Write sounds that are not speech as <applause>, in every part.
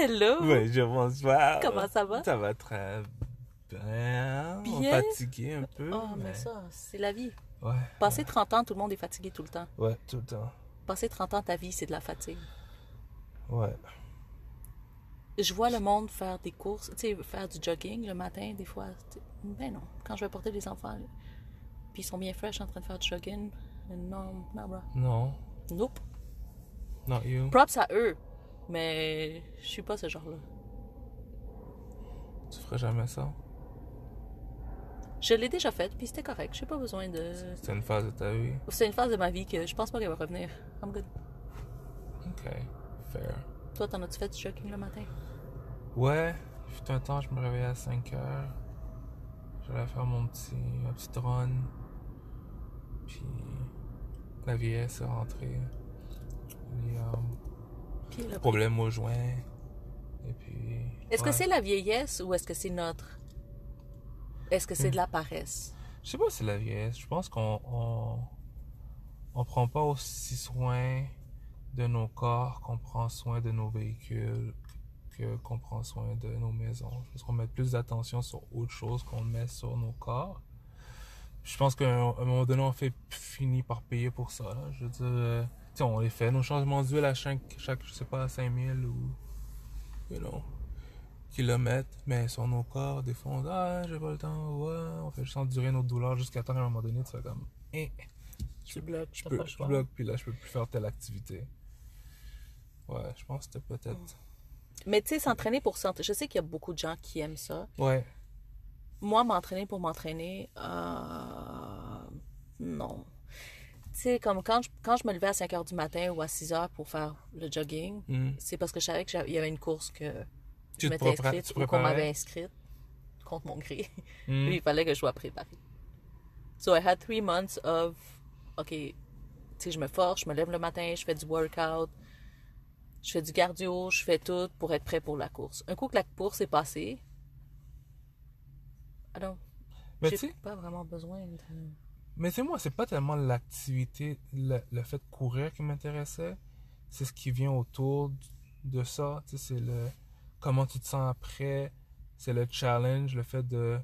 Hello! Oui, je pas. Comment ça va? Ça va très bien. Bien? Fatigué un peu. Oh, mais ça, c'est la vie. Ouais. Passer 30 ans, tout le monde est fatigué tout le temps. Ouais, tout le temps. Passer 30 ans, ta vie, c'est de la fatigue. Ouais. Je vois le monde faire des courses, tu sais, faire du jogging le matin, des fois. Ben non, quand je vais porter les enfants, puis ils sont bien fraîches en train de faire du jogging. Non, non, bro. Non. Nope. Not you. Props à eux, mais je suis pas ce genre-là. Tu ferais jamais ça? Je l'ai déjà fait, puis c'était correct. J'ai pas besoin de. C'est une phase de ta vie? C'est une phase de ma vie que je pense pas qu'elle va revenir. I'm good. Ok. Fair. Toi, t'en as-tu fait du jogging le matin? Ouais. Il fut un temps, je me réveillais à 5 heures. J'allais faire mon petit, ma petite run. Puis la vieillesse est rentrée. Les Puis le- problèmes au joint. Et puis. Est-ce que c'est la vieillesse ou est-ce que c'est notre? Est-ce que c'est de la paresse? Je sais pas si c'est la vieillesse. Je pense qu'on on, on prend pas aussi soin de nos corps qu'on prend soin de nos véhicules que qu'on prend soin de nos maisons. Je pense qu'on met plus d'attention sur autre chose qu'on met sur nos corps. Je pense qu'à un, moment donné, on fait finit par payer pour ça. là. Je veux dire, euh, on les fait. Nos changements d'huile à chaque, chaque, je sais pas, 5000 ou, you know, kilomètres. Mais sur nos corps, des fois, on dit, ah, j'ai pas le temps, ouais. On fait juste endurer nos douleurs jusqu'à temps qu'à un moment donné, tu fais comme, eh, Tu bloques, je peux, pas je bloque, puis là, je peux plus faire telle activité. Ouais, je pense que c'était peut-être. Mais tu sais, s'entraîner pour s'entraîner. Je sais qu'il y a beaucoup de gens qui aiment ça. Ouais. Moi, m'entraîner pour m'entraîner, euh, non. Sais, comme quand je, quand je me levais à 5 h du matin ou à 6 h pour faire le jogging, Hmm. c'est parce que je savais qu'il y avait une course que Tu je m'étais inscrite ou qu'on m'avait inscrite contre mon gré. Puis <laughs> il fallait que je sois préparée. So I had three months of, OK, tu sais, je me force, je me lève le matin, je fais du workout, je fais du cardio, je fais tout pour être prêt pour la course. Un coup que la course est passée, alors, j'ai pas vraiment besoin de... Mais sais, moi, c'est pas tellement l'activité, le, le fait de courir qui m'intéressait. C'est ce qui vient autour de ça. Tu sais, c'est le comment tu te sens après. C'est le challenge, le fait de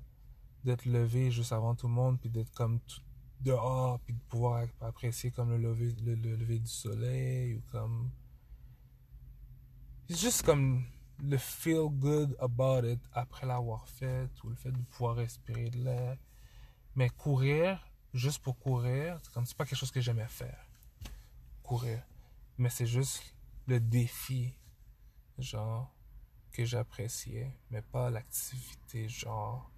d'être levé juste avant tout le monde, puis d'être comme tout dehors, puis de pouvoir apprécier comme le lever, le, le lever du soleil, ou comme... C'est juste comme le feel good about it après l'avoir fait, ou le fait de pouvoir respirer de l'air. Mais courir, juste pour courir, c'est comme c'est pas quelque chose que j'aimais faire. Courir. Mais c'est juste le défi, genre, que j'appréciais, mais pas l'activité, genre.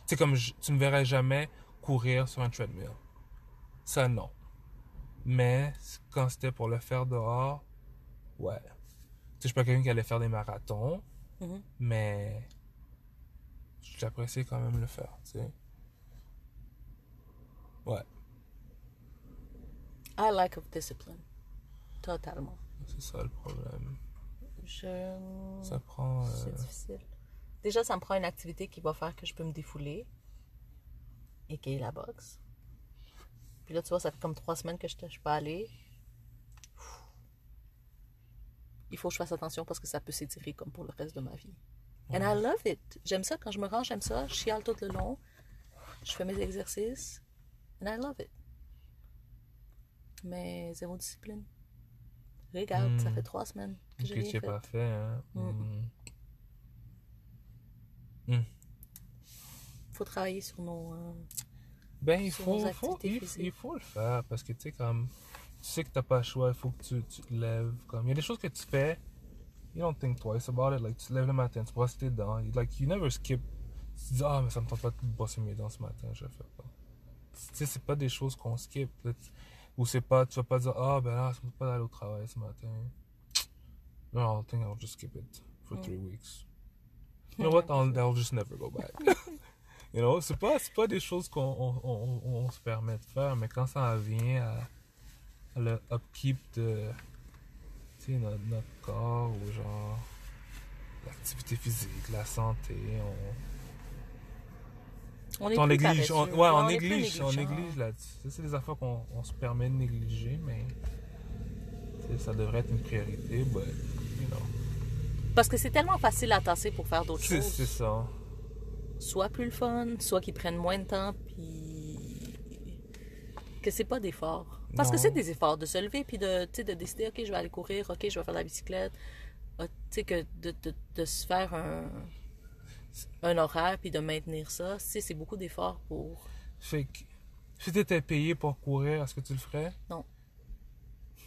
Tu sais, comme je- tu me verrais jamais courir sur un treadmill. Ça, non. Mais quand c'était pour le faire dehors, ouais. Tu sais, je suis pas quelqu'un qui allait faire des marathons, Mhm. mais j'appréciais quand même le faire, tu sais. Ouais, I lack of discipline. Totalement. c'est ça le problème. Je... Ça prend. euh, C'est difficile. Déjà, ça me prend une activité qui va faire que je peux me défouler. Et qui est la boxe. Puis là, tu vois, ça fait comme trois semaines que je ne suis pas allée. Il faut que je fasse attention parce que ça peut s'étirer comme pour le reste de ma vie. And I love it. J'aime ça. Quand je me rends, j'aime ça. Je chiale tout le long. Je fais mes exercices. And I love it. Mais zéro discipline. Regarde, ça Hmm. fait trois semaines que n'as fait. pas fait, hein. Mm. Mm. faut travailler sur nos. euh, Ben, il faut, faut- il, il faut le faire parce que tu sais, comme. Tu sais que t'as pas le choix, il faut que tu, tu te lèves. Comme, il y a des choses que tu fais, you don't think twice about it. Like, tu te lèves le matin, tu brosses tes dents. Like, you never skip. Tu te dis, ah, mais ça me tente pas de brosser mes dents ce matin, je le fais pas. Sais, c'est pas des choses qu'on skip. Ou c'est pas, tu vas pas dire, ah, ben là, me tente pas d'aller au travail ce matin. No, I think I'll just skip it for three weeks. You know what? <laughs> I'll, I'll just never go back. <laughs> you know, c'est pas, c'est pas des choses qu'on on, on- on- se permet de faire, mais quand ça vient à, à le upkeep de tu sais, notre, notre corps ou genre l'activité physique, la santé, on, On on néglige, on, ouais, on, plus néglige, on néglige là-dessus. C'est des affaires qu'on on se permet de négliger, mais ça devrait être une priorité, but, you know. Parce que c'est tellement facile à tasser pour faire d'autres choses. c'est ça. Soit plus le fun, soit qui prennent moins de temps, puis que c'est pas d'effort. Parce que c'est des efforts de se lever, puis de, de décider, OK, je vais aller courir, OK, je vais faire la bicyclette. Ah, Tu sais, que de, de, de se faire un, un horaire, puis de maintenir ça, tu c'est beaucoup d'efforts pour... Fait que si t'étais payé pour courir, est-ce que tu le ferais?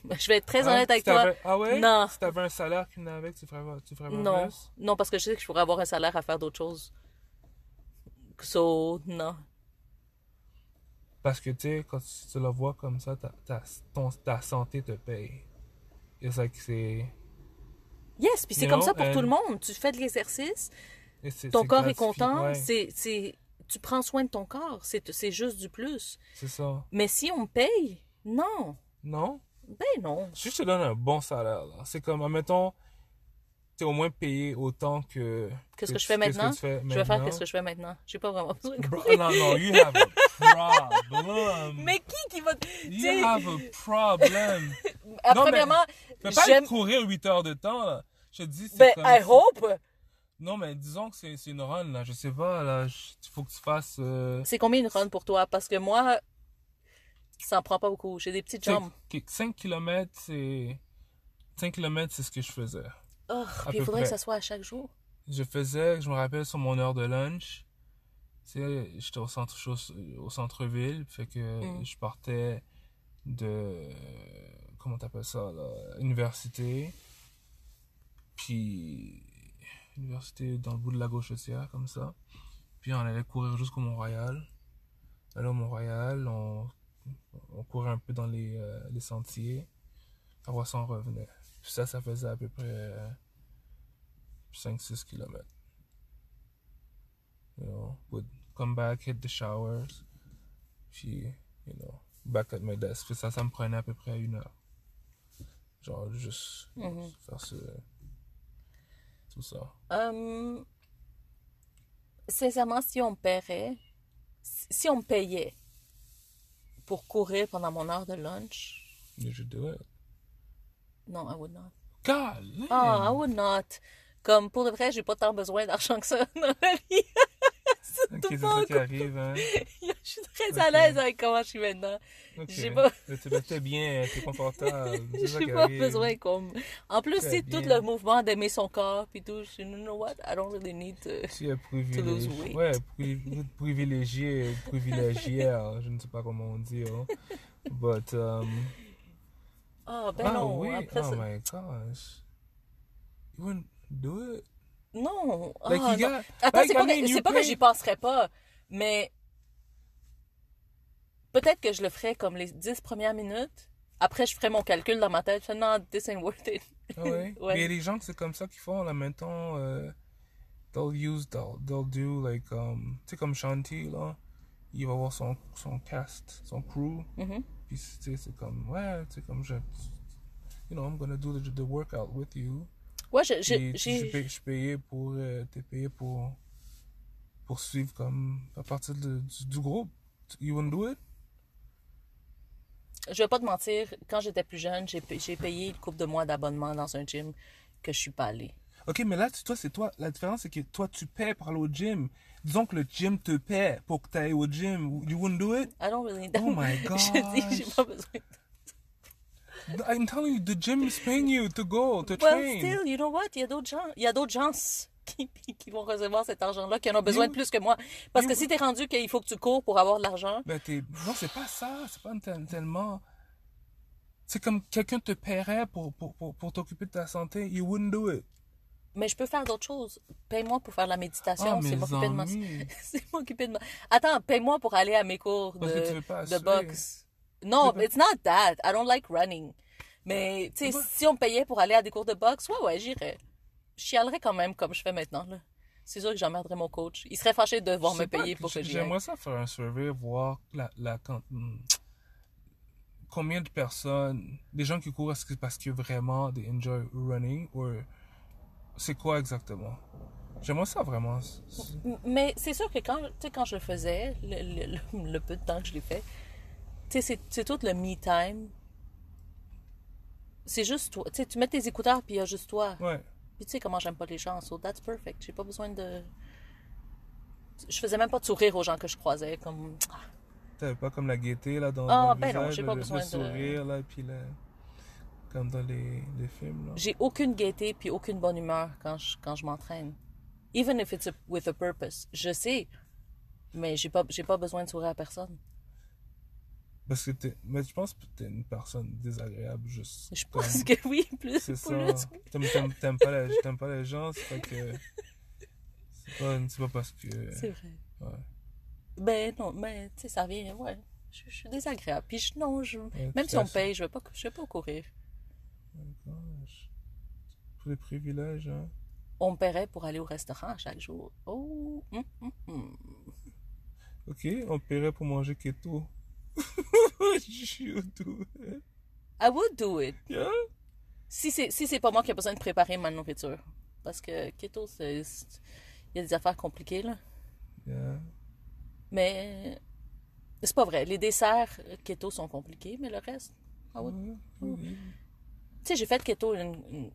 <laughs> Je vais être très Hein? honnête avec Si toi. Ah ouais? Non. Si t'avais un salaire qui venait avec, tu ferais, tu ferais Non, plus? non, parce que je sais que je pourrais avoir un salaire à faire d'autres choses. So, non. Parce que, tu sais, quand tu, tu le vois comme ça, ta, ta, ton- ta santé te paye. It's like, c'est... Yes, puis c'est comme know, ça pour tout le monde. Tu fais de l'exercice, et ton corps est content, Ouais, c'est, c'est, tu prends soin de ton corps, c'est, c'est juste du plus. c'est ça. Mais si on me paye, non. Non? Ben non. Si je te donne un bon salaire, c'est comme, admettons, t'es au moins payé autant que... Qu'est-ce que que je fais maintenant? Je vais faire qu'est-ce que je fais maintenant. J'ai pas vraiment besoin de Bro, courir. non, non, you have a problem. <laughs> Mais qui qui va... You have a problem. <laughs> ah, non, mais- premièrement, Fais pas j'aime... courir 8 heures de temps, là. Je te dis, c'est Ben, comme... I hope. Non, mais disons que c'est c'est une run, là. Je sais pas, là. Il faut que tu fasses... euh, C'est combien une run pour toi? Parce que moi, ça en prend pas beaucoup. J'ai des petites jambes. 5 km, c'est... 5 km, c'est ce que je faisais. Oh, puis il faudrait que ça soit à chaque jour. Je faisais, je me rappelle, sur mon heure de lunch. Tu sais, j'étais au centre au centre-ville, fait que Mm. je partais de comment t'appelles ça là, université. Puis université dans le bout de la gauchetière comme ça. Puis on allait courir jusqu'au Mont-Royal. Allait au Mont-Royal, on, on courait un peu dans les, euh, les sentiers. Après ça, on revenait. Puis ça, ça faisait à peu près euh, 5-6 km. You know, would come back, hit the showers. Puis, you know, back at my desk. Puis ça, ça me prenait à peu près une heure. Genre, juste Mhm. faire ce... Tout ça. Hum, sincèrement, si on paierait, si on payait pour courir pendant mon heure de lunch, You should do it. non, I would not. God, Ah, I would not. Comme pour de vrai, j'ai pas tant besoin d'argent que ça dans la vie. Ok, Surtout c'est pas ça qui arrive, hein. <laughs> Je suis très Ok. à l'aise avec comment je suis maintenant. Ok. J'ai pas- t'es bien, confortable. <laughs> C'est ça J'ai pas besoin qu'on... En plus, c'est tout le mouvement d'aimer son corps, puis tout. Je you know what? I don't really need to... Tu es lose privilégié. weight. Ouais, pri- privilégié, privilégié, je ne sais pas comment on dit. hein. But, um, Ah, ben ah non. oui, Après, oh my gosh. You wouldn't do it? Non. Like, Ah, you non. got- Attends, like, c'est pas, que, pas que j'y penserais pas, mais peut-être que je le ferais comme les 10 premières minutes. Après, je ferais mon calcul dans ma tête. Je non, this ain't worth it. Ah ouais? <laughs> Ouais. Mais des gens c'est comme ça qu'ils font, là, maintenant, euh, they'll use, they'll, they'll do, like, um, tu sais, comme Shanti, là, il va avoir son, son cast, son crew, Mhm. puis, tu sais, c'est comme, ouais, tu sais, comme, je, you know, I'm gonna do the, the workout with you. Ouais, je- je- je j'ai... je pour, euh, t'es payé pour, pour suivre, comme, à partir de- du, du groupe. You wouldn't do it? Je vais pas te mentir, quand j'étais plus jeune, j'ai pa- j'ai payé une couple de mois d'abonnement dans un gym que je suis pas allée. Ok, mais là, tu- toi, c'est toi. La différence, c'est que toi, tu paies pour aller au gym. Disons que le gym te paie pour que tu ailles au gym. You wouldn't do it? I don't really need Oh my <laughs> Je dis, j'ai pas besoin. <laughs> I'm telling you, the gym is paying you to go, to Well, train. still, you know what? Il y a d'autres gens, il y a d'autres gens <laughs> qui, qui vont recevoir cet argent-là, qui en ont besoin You- de plus que moi. Parce que you- si t'es rendu qu'il faut que tu cours pour avoir de l'argent, Ben. Non, c'est pas ça. C'est pas tel- tellement... C'est comme quelqu'un te paierait pour, pour, pour, pour t'occuper de ta santé. You wouldn't do it. mais je peux faire d'autres choses. Paye-moi pour faire la méditation, Ah, c'est m'occuper de ma... amis. <laughs> c'est m'occuper de ma... Attends, paye-moi pour aller à mes cours de, de boxe. Non, it's not that. I don't like running. Mais, tu sais, Tu pas- si on payait pour aller à des cours de boxe, ouais, ouais, j'irais. Je chialerais quand même comme je fais maintenant, là. C'est sûr que j'emmerderais mon coach. Il serait fâché de devoir me sais pas, payer pour que j'y. J'aimerais ça faire un survey, voir la, la, quand- hmm, combien de personnes, des gens qui courent, est-ce que c'est parce que vraiment they enjoy running ou c'est quoi exactement? J'aimerais ça vraiment. Mais c'est sûr que quand, sais, quand je le faisais, le, le- le- le peu de temps que je l'ai fait, tu sais, c'est- tout le me time. C'est juste toi. Tu sais, tu mets tes écouteurs puis il y a juste toi. Ouais. Puis tu sais comment j'aime pas les gens, so that's perfect. J'ai pas besoin de. Je faisais même pas de sourire aux gens que je croisais, comme. T'avais pas comme la gaieté là dans, Ah, dans le ben non, visage, j'ai le- pas le, besoin le de- sourire là, puis le... comme dans les, les films là. J'ai aucune gaieté puis aucune bonne humeur quand je, quand je m'entraîne. Even if it's a- with a purpose. Je sais, mais j'ai pas, j'ai pas besoin de sourire à personne. Parce que t'es, mais je pense que t'es une personne désagréable juste. Je pense que oui, plus. C'est ça. T'aimes, t'aimes, t'aimes pas les, t'aimes pas les gens, c'est pas que. C'est pas, c'est pas parce que. C'est vrai. Ouais. Ben non, mais tu sais, ça vient, ouais. Je, je suis désagréable. Puis je, non, je, Ouais, même si on paye, je vais pas, je vais pas courir. Gosh. Pour les privilèges, hein. On paierait pour aller au restaurant chaque jour. Oh, hum, hum, hum. Ok, on paierait pour manger keto. <laughs> Do it. I would do it. Yeah? Si c'est si c'est pas moi qui ai besoin de préparer ma nourriture. Parce que keto, Il y a des affaires compliquées, là. Yeah. Mais. C'est pas vrai. Les desserts keto sont compliqués, mais le reste. I would- Ouais, oui. Tu sais, j'ai fait keto une, une-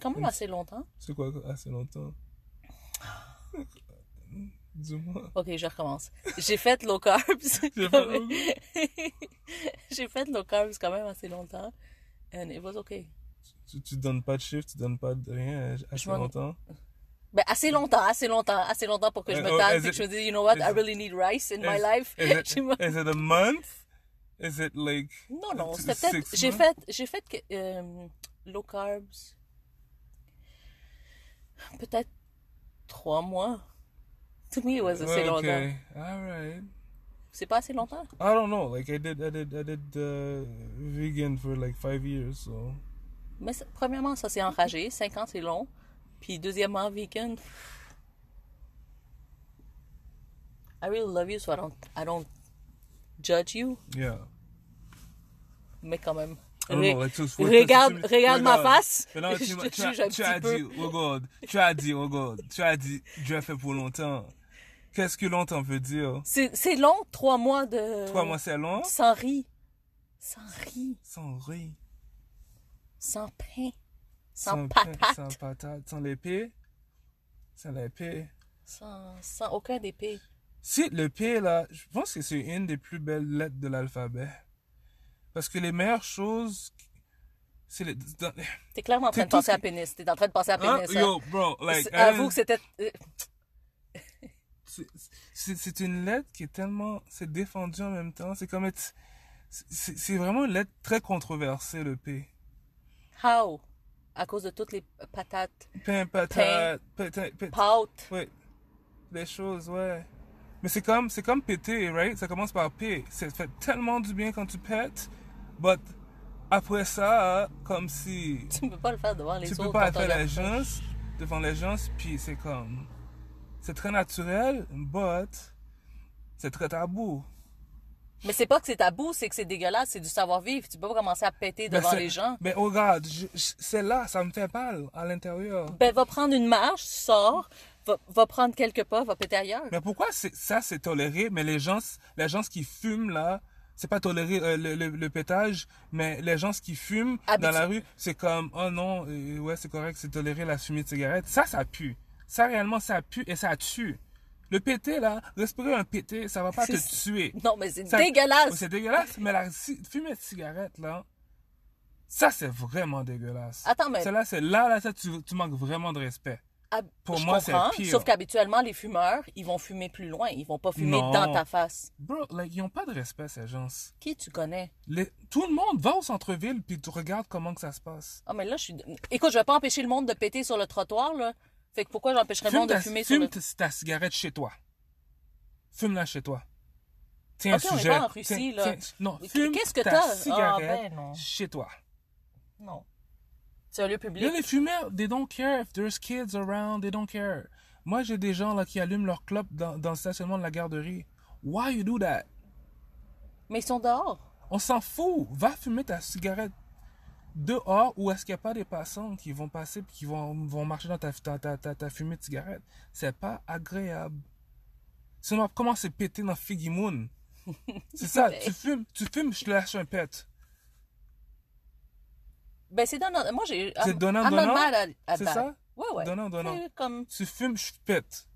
quand même assez longtemps. C'est quoi, assez longtemps? <laughs> Dis-moi. Ok, je recommence. J'ai fait low carbs. <laughs> J'ai fait- même. <laughs> J'ai fait low carbs quand même assez longtemps. And it was okay. Tu, tu donnes pas de chiffre, tu donnes pas de rien assez m'en- longtemps? Ben, assez longtemps, assez longtemps, assez longtemps pour que je Euh, me oh, et que je me dise, you know what, I really need rice in my life. Is it, <laughs> is a month? Is it like. Non, non, c'était peut-être. J'ai fait, j'ai fait euh, low carbs. Peut-être trois mois. To me, it was assez longtemps. Okay, alright. C'est pas assez longtemps? I don't know. Like I did, I did, I did uh, vegan for like five years. So Mais premièrement, ça c'est enragé. Cinq ans, c'est long. Puis deuxièmement, vegan. I really love you, so I don't, I don't judge you. yeah. Mais quand même. Know, like, regarde, regarde ma face. Tu, <laughs> Je as, tu dit, regarde, tu as dit, regarde, tu as dit, a fait pour longtemps. Qu'est-ce que longtemps veut dire? C'est long, trois mois de. Trois mois c'est long? Sans riz. Sans riz. Sans riz. Sans pain. Sans, pain, patate. Sans patate. Sans l'épée. Sans l'épée. Sans, sans aucun d'épée. Si le P là, je pense que c'est une des plus belles lettres de l'alphabet. Parce que les meilleures choses, c'est les. dans- T'es clairement en train de penser à pénis. T'es en train de penser à Hein? pénis. hein. Yo, bro, like. Avoue que c'était. C'est- une lettre qui est tellement. C'est défendu en même temps. C'est comme être. C'est vraiment une lettre très controversée, le P. How? À cause de toutes les patates. Pain, patate. Pâtes. Ouais. Les choses, ouais. Mais c'est comme, c'est comme péter, right? Ça commence par P. Ça fait tellement du bien quand tu pètes, but après ça, comme si Tu ne peux pas le faire devant les tu autres. peux pas faire on la regarde ça. gens devant les gens, puis c'est comme, c'est très naturel, but c'est très tabou. Mais c'est pas que c'est tabou, c'est que c'est dégueulasse, c'est du savoir-vivre. Tu peux pas commencer à péter Ben, devant les gens. Mais regarde, je- je- c'est là, ça me fait mal à l'intérieur. Ben, va prendre une marche, sors, va, va prendre quelques pas, va péter ailleurs. Mais pourquoi c'est- ça c'est toléré, mais les gens, les gens qui fument là, c'est pas toléré euh, le, le, le pétage, mais les gens qui fument dans la rue, c'est comme oh non, euh, ouais c'est correct, c'est toléré la fumée de cigarette. Ça, ça pue. Ça réellement ça pue et ça tue. Le pété là, respirer un pété, ça va pas te tuer. Non, mais c'est Ça- dégueulasse. C'est dégueulasse, mais la fumée de cigarette là, ça c'est vraiment dégueulasse. Attends, mais- Celle-là, c'est là, là, ça tu, tu manques vraiment de respect. Ah, pour moi, c'est pire. Sauf qu'habituellement, les fumeurs, ils vont fumer plus loin. Ils vont pas fumer Non. dans ta face. Bro, like, ils ont pas de respect ces gens. Qui tu connais? Les- tout le monde va au centre-ville puis tu regardes comment que ça se passe. Ah, mais là, je suis. Écoute, je vais pas empêcher le monde de péter sur le trottoir, là. Fait que pourquoi j'empêcherais le monde de fumer sur fume le. ta, ta cigarette chez toi. Fume-la chez toi. Tiens, Ok, on est sujet. pas en Russie, Tiens- là. tiens- non, fume qu'est-ce que ta t'as? cigarette Ah, ben chez toi. Non. C'est un lieu public. Là, les fumeurs, they don't care if there's kids around, they don't care. Moi, j'ai des gens là qui allument leur clope dans, dans le stationnement de la garderie. Why you do that? Mais ils sont dehors. On s'en fout. Va fumer ta cigarette dehors où est-ce qu'il n'y a pas des passants qui vont passer et qui vont, vont marcher dans ta, ta, ta, ta, ta fumée de cigarette? C'est pas agréable. Sinon, commencer à péter dans Figgy Moon. <laughs> C'est ça, tu fumes, tu fumes, je te lâche un pet. Ben, c'est donnant. Moi, j'ai. C'est donnant, donnant? C'est ça? Ouais, ouais. Donnant, donnant. C'est Comme. Tu fumes, je pète.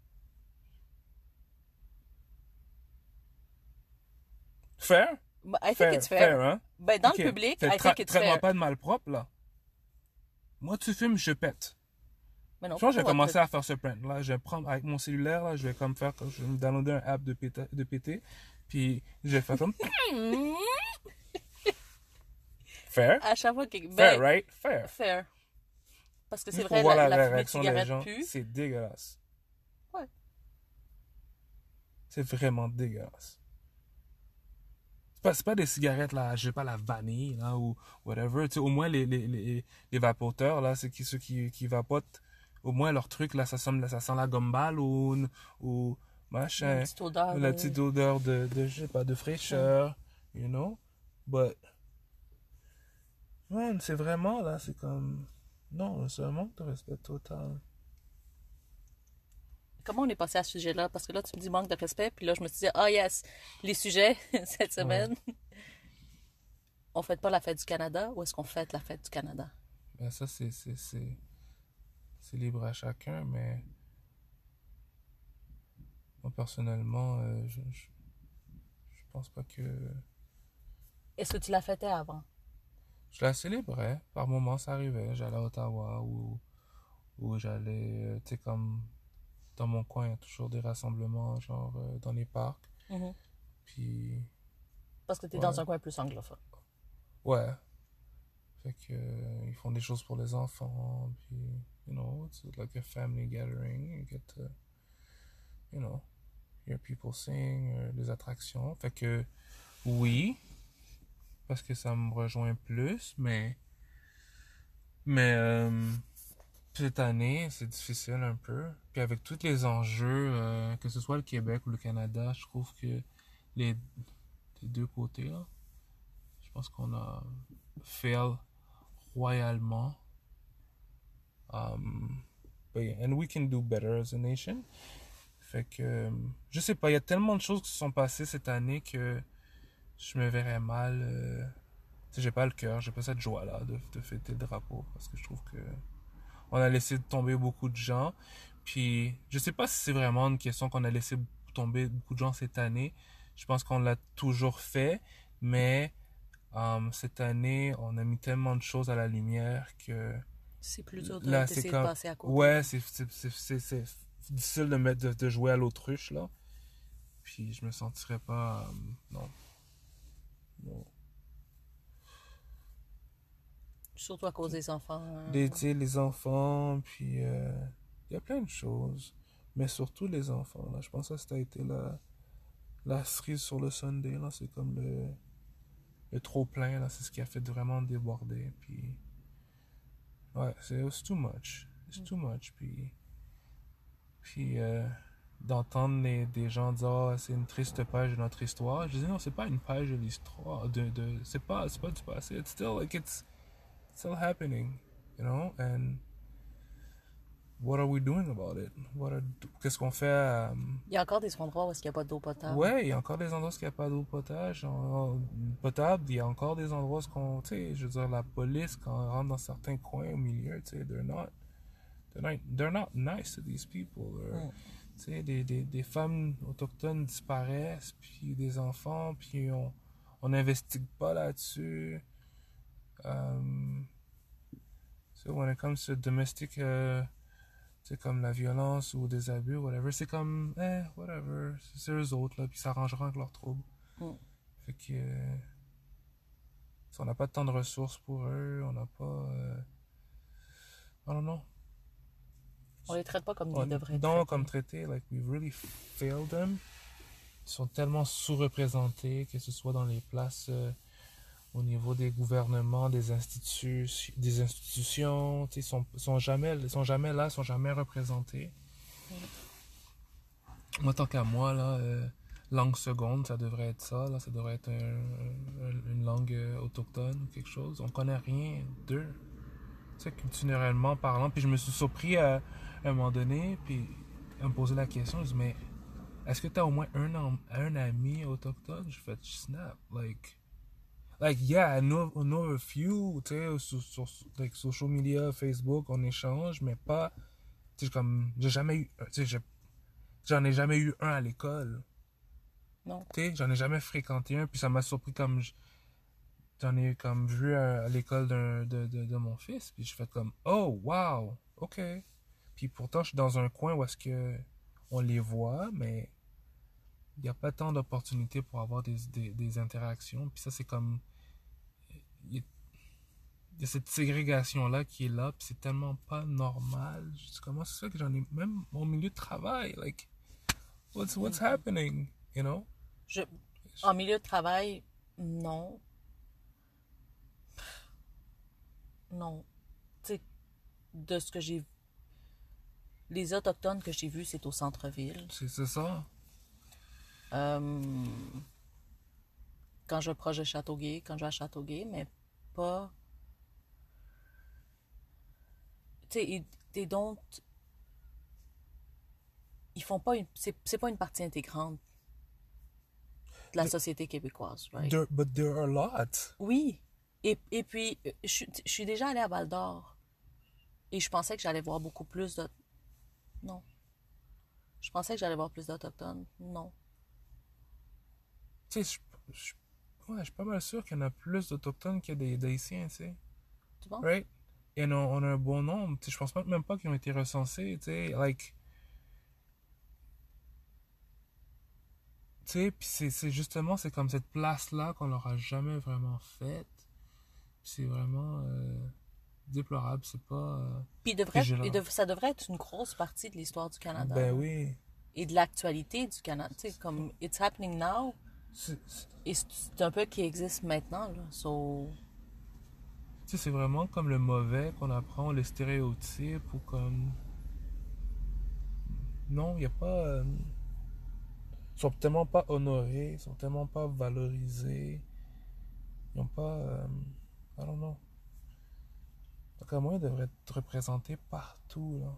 Fair? I think Fair, it's fair. hein? Ben, dans le public, I think it's fair. pas de malpropre, là. Moi, tu fumes, je pète. Mais non, Je pense que pas commencer à faire ce prank. Là, je vais prendre avec mon cellulaire, là, je vais comme faire, je vais me downloader un app de péter, de péter puis je vais faire comme. <laughs> Fair? À chaque fois que. Ben, Fair, right? Fair. fair. Parce que c'est vrai, la, la, la réaction des gens, c'est dégueulasse. Ouais. C'est vraiment dégueulasse. C'est pas, pas des cigarettes, là, je sais pas, la vanille, là, ou whatever. Tu sais, au moins, les, les, les, les vapoteurs, là, c'est qui, ceux qui, qui vapotent, au moins, leur truc, là, ça sent, ça sent la gombale ou, ou machin. Une petite odeur. La petite odeur de, de, je sais pas, de fraîcheur, you know? But, man, c'est vraiment, là, c'est comme, non, c'est un manque de respect total. Comment on est passé à ce sujet-là? Parce que là, tu me dis manque de respect, puis là, je me suis dit, ah yes, les sujets <laughs> cette semaine. On fête pas la fête du Canada ou est-ce qu'on fête la fête du Canada? Ben, ça, c'est, c'est, c'est, c'est libre à chacun, mais, moi, personnellement, euh, je, je, je pense pas que, Est-ce que tu la fêtais avant? je la célébrais. Par moments, ça arrivait. J'allais à Ottawa ou, ou j'allais, euh, tu sais, comme, dans mon coin, il y a toujours des rassemblements, genre, euh, dans les parcs. Mhm. Puis, Parce que tu es Ouais. dans un coin plus anglophone. ouais. Fait que, euh, ils font des choses pour les enfants, puis, you know, it's like a family gathering. You get to, you know, hear people sing, euh, des attractions. Fait que, oui, parce que ça me rejoint plus, mais, mais, euh, cette année, c'est difficile un peu. Puis avec tous les enjeux, euh, que ce soit le Québec ou le Canada, je trouve que les, deux côtés, là, je pense qu'on a fail royalement. Um, but yeah, and we can do better as a nation. Fait que, je sais pas, il y a tellement de choses qui se sont passées cette année que je me verrais mal. euh, j'ai pas le cœur, j'ai pas cette joie-là de fêter le drapeau parce que je trouve que on a laissé tomber beaucoup de gens. Puis, je sais pas si c'est vraiment une question qu'on a laissé tomber beaucoup de gens cette année. Je pense qu'on l'a toujours fait, mais euh, cette année, on a mis tellement de choses à la lumière que C'est plus dur de là, c'est de comme. passer à côté. Ouais, c'est c'est- c'est- c'est- c'est difficile de, mettre, de, de jouer à l'autruche, là. Puis, je me sentirais pas. euh, non. Non. Surtout à cause des enfants. hein. Les, sais, les enfants, puis euh, il y a plein de choses. Mais surtout les enfants, là. Je pense que ça a été la, la cerise sur le Sunday, là. C'est comme le, le trop-plein, là. C'est ce qui a fait vraiment déborder. Puis, ouais, c'est it's too much. It's too much. Puis, puis euh, d'entendre des gens dire, Ah, c'est une triste page de notre histoire. Je dis, non, c'est pas une page de l'histoire. De, de, c'est pas, c'est pas du passé. It's still, like, it's, still happening, you know, and what are we doing about it? What are, qu'est-ce qu'on fait à, Il y a encore des endroits où il n'y a pas d'eau potable. ouais, il y a encore des endroits où il n'y a pas d'eau potable, en- potable, il y a encore des endroits où on, tu sais, je veux dire, la police, quand on rentre dans certains coins au milieu, tu sais, they're not, they're not, they're not nice to these people. They're- Mm. Tu sais, des, des, des femmes autochtones disparaissent, puis des enfants, puis on, on n'investigue pas là-dessus. Um, so when it comes to domestic, euh, c'est comme la violence ou des abus, whatever, c'est comme, eh, whatever, c'est- c'est eux autres, là, puis ça arrangera avec leurs troubles. Mm. Fait que, euh, si on n'a pas tant de ressources pour eux, on n'a pas, euh, I don't know. On les traite pas comme On- ils devraient être non, traités. comme traité, like, we really failed them. Ils sont tellement sous-représentés, que ce soit dans les places euh, au niveau des gouvernements, des, instituts, des institutions, ils sont, sont, jamais, sont jamais là, sont jamais représentés. Moi, tant qu'à moi, là, euh, langue seconde, ça devrait être ça, là, ça devrait être un- un- une langue euh, autochtone ou quelque chose. On connaît rien d'eux, tu culturellement parlant. Puis je me suis surpris à, un moment donné, puis à me poser la question, je dis, mais est-ce que tu as au moins un, un ami autochtone? Je fais snap, like, like, yeah, I know, I know a few, tu sais, sur, sur, like, social media, Facebook, on échange, mais pas, tu sais, comme, j'ai jamais eu, tu sais, j'en ai jamais eu un à l'école. Non. Tu sais, j'en ai jamais fréquenté un, puis ça m'a surpris comme, je- j'en ai comme vu à, à l'école de, de, de mon fils, puis je fais comme, oh, wow, ok. Puis pourtant, je suis dans un coin où est-ce que on les voit, mais il n'y a pas tant d'opportunités pour avoir des, des, des interactions. Puis ça, c'est comme. Il y a- cette ségrégation-là qui est là, puis c'est tellement pas normal. Je dis, comment c'est ça que j'en ai. Même mon milieu de travail, like. What's, what's happening, you know? Je, en milieu de travail, non. Non. Tu sais, de ce que j'ai Les Autochtones que j'ai vus, c'est au centre-ville. C'est c'est ça. Euh, quand je vais proche de Châteauguay, quand je vais à Châteauguay, mais pas. Tu sais, ils, don't. Ils font pas une. C'est pas une partie intégrante de la société québécoise, right? There, but there are a lot. Oui. Et, et puis, euh, je, suis- je suis déjà allée à Val d'Or. Et je pensais que j'allais voir beaucoup plus de. Non. Je pensais que j'allais voir plus d'Autochtones. Non. Tu sais, je, je, ouais, je suis pas mal sûr qu'il y en a plus d'Autochtones que d'Haïtiens, tu sais. Tu vois? right? Et on a, on a un bon nombre. Je pense même pas qu'ils ont été recensés. Tu sais, like. Tu sais, puis c'est justement, c'est comme cette place-là qu'on leur a jamais vraiment faite. C'est vraiment euh, déplorable. C'est pas. euh, Puis devrait, ça devrait être une grosse partie de l'histoire du Canada. Ben oui. Et de l'actualité du Canada. Tu sais, comme It's Happening Now, et c'est un peu qui existe maintenant. Là. So, Tu sais, c'est vraiment comme le mauvais qu'on apprend, le stéréotype ou comme. Non, il n'y a pas. euh, Ils sont tellement pas honorés, ils sont tellement pas valorisés. Ils n'ont pas. euh, I don't know. Donc, à moi, ils devraient être représentés partout, là.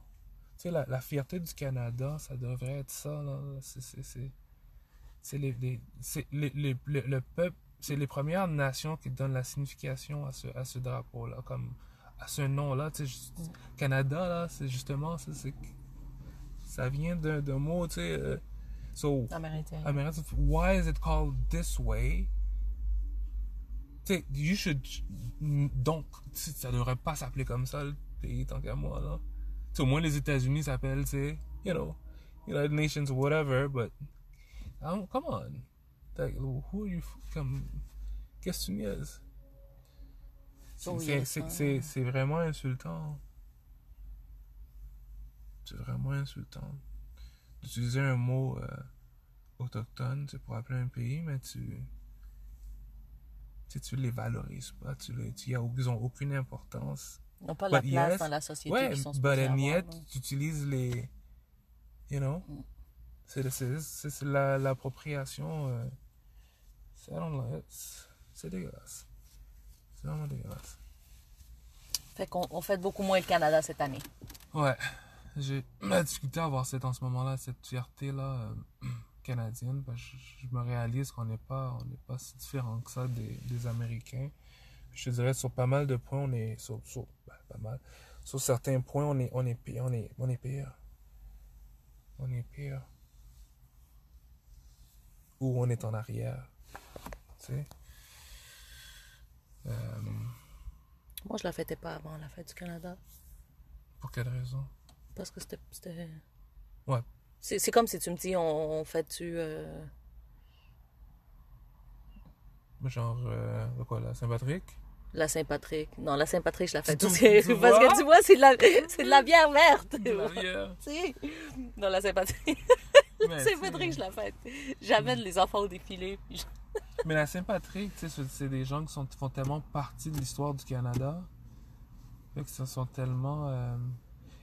Tu sais, la, la fierté du Canada, ça devrait être ça, là. C'est. C'est- les, les- c'est les- les- le, le peuple, c'est les premières nations qui donnent la signification à ce, à ce drapeau-là, comme à ce nom-là. Tu sais, juste- Canada, là, c'est justement, ça, ça vient d'un, mot, tu sais. euh, so, amérindien. Amérindien, why is it called this way? Tu sais, you should. Donc, ça devrait pas s'appeler comme ça, le pays, tant qu'à moi, là. Tu sais, au moins, les États-Unis s'appellent, tu sais, you know, United Nations, whatever, but. I don't- come on. Like, who are you. Comme. Qu'est-ce que tu niaises? C'est- vraiment insultant. C'est vraiment insultant. D'utiliser un mot euh, autochtone, c'est pour appeler un pays, mais tu. Tu tu les valorises pas, tu les, tu, y a- ils ont aucune importance. Ils n'ont pas la But place yes, dans la société Ouais, sont but and yet, tu utilises les. You know? C'est c'est- c'est- c'est la- l'appropriation. euh, c'est dégueulasse. C'est vraiment dégueulasse. Fait qu'on on fête beaucoup moins le Canada cette année. Ouais, j'ai <clears throat> la difficulté à avoir cette, en ce moment-là, cette fierté-là euh, <clears throat> canadienne. parce que je, je me réalise qu'on n'est pas, on pas si différent que ça des, des Américains. Je te dirais, sur pas mal de points, on est, sur, sur- ben, pas mal, sur certains points, on est, on est pire, on est, on est pire. On est pire. Ou on est en arrière. Tu sais? Euh, Moi, je la fêtais pas avant la fête du Canada. pour quelle raison? Parce que c'était. Ouais. C'est comme si tu me dis, on, on fête-tu. euh, Genre, euh, quoi, la Saint-Patrick? La Saint-Patrick. Non, la Saint-Patrick, je la fête aussi. <laughs> Parce que tu vois, c'est de la, de la bière verte. De la bière. <laughs> Sais. Non, la Saint-Patrick. <laughs> Mais, Saint-Patrick, tu je la fête. J'amène les enfants au défilé. puis je- sais, <laughs> mais la Saint-Patrick, c'est- c'est des gens qui sont, font tellement partie de l'histoire du Canada. Fait que ce sont tellement. euh,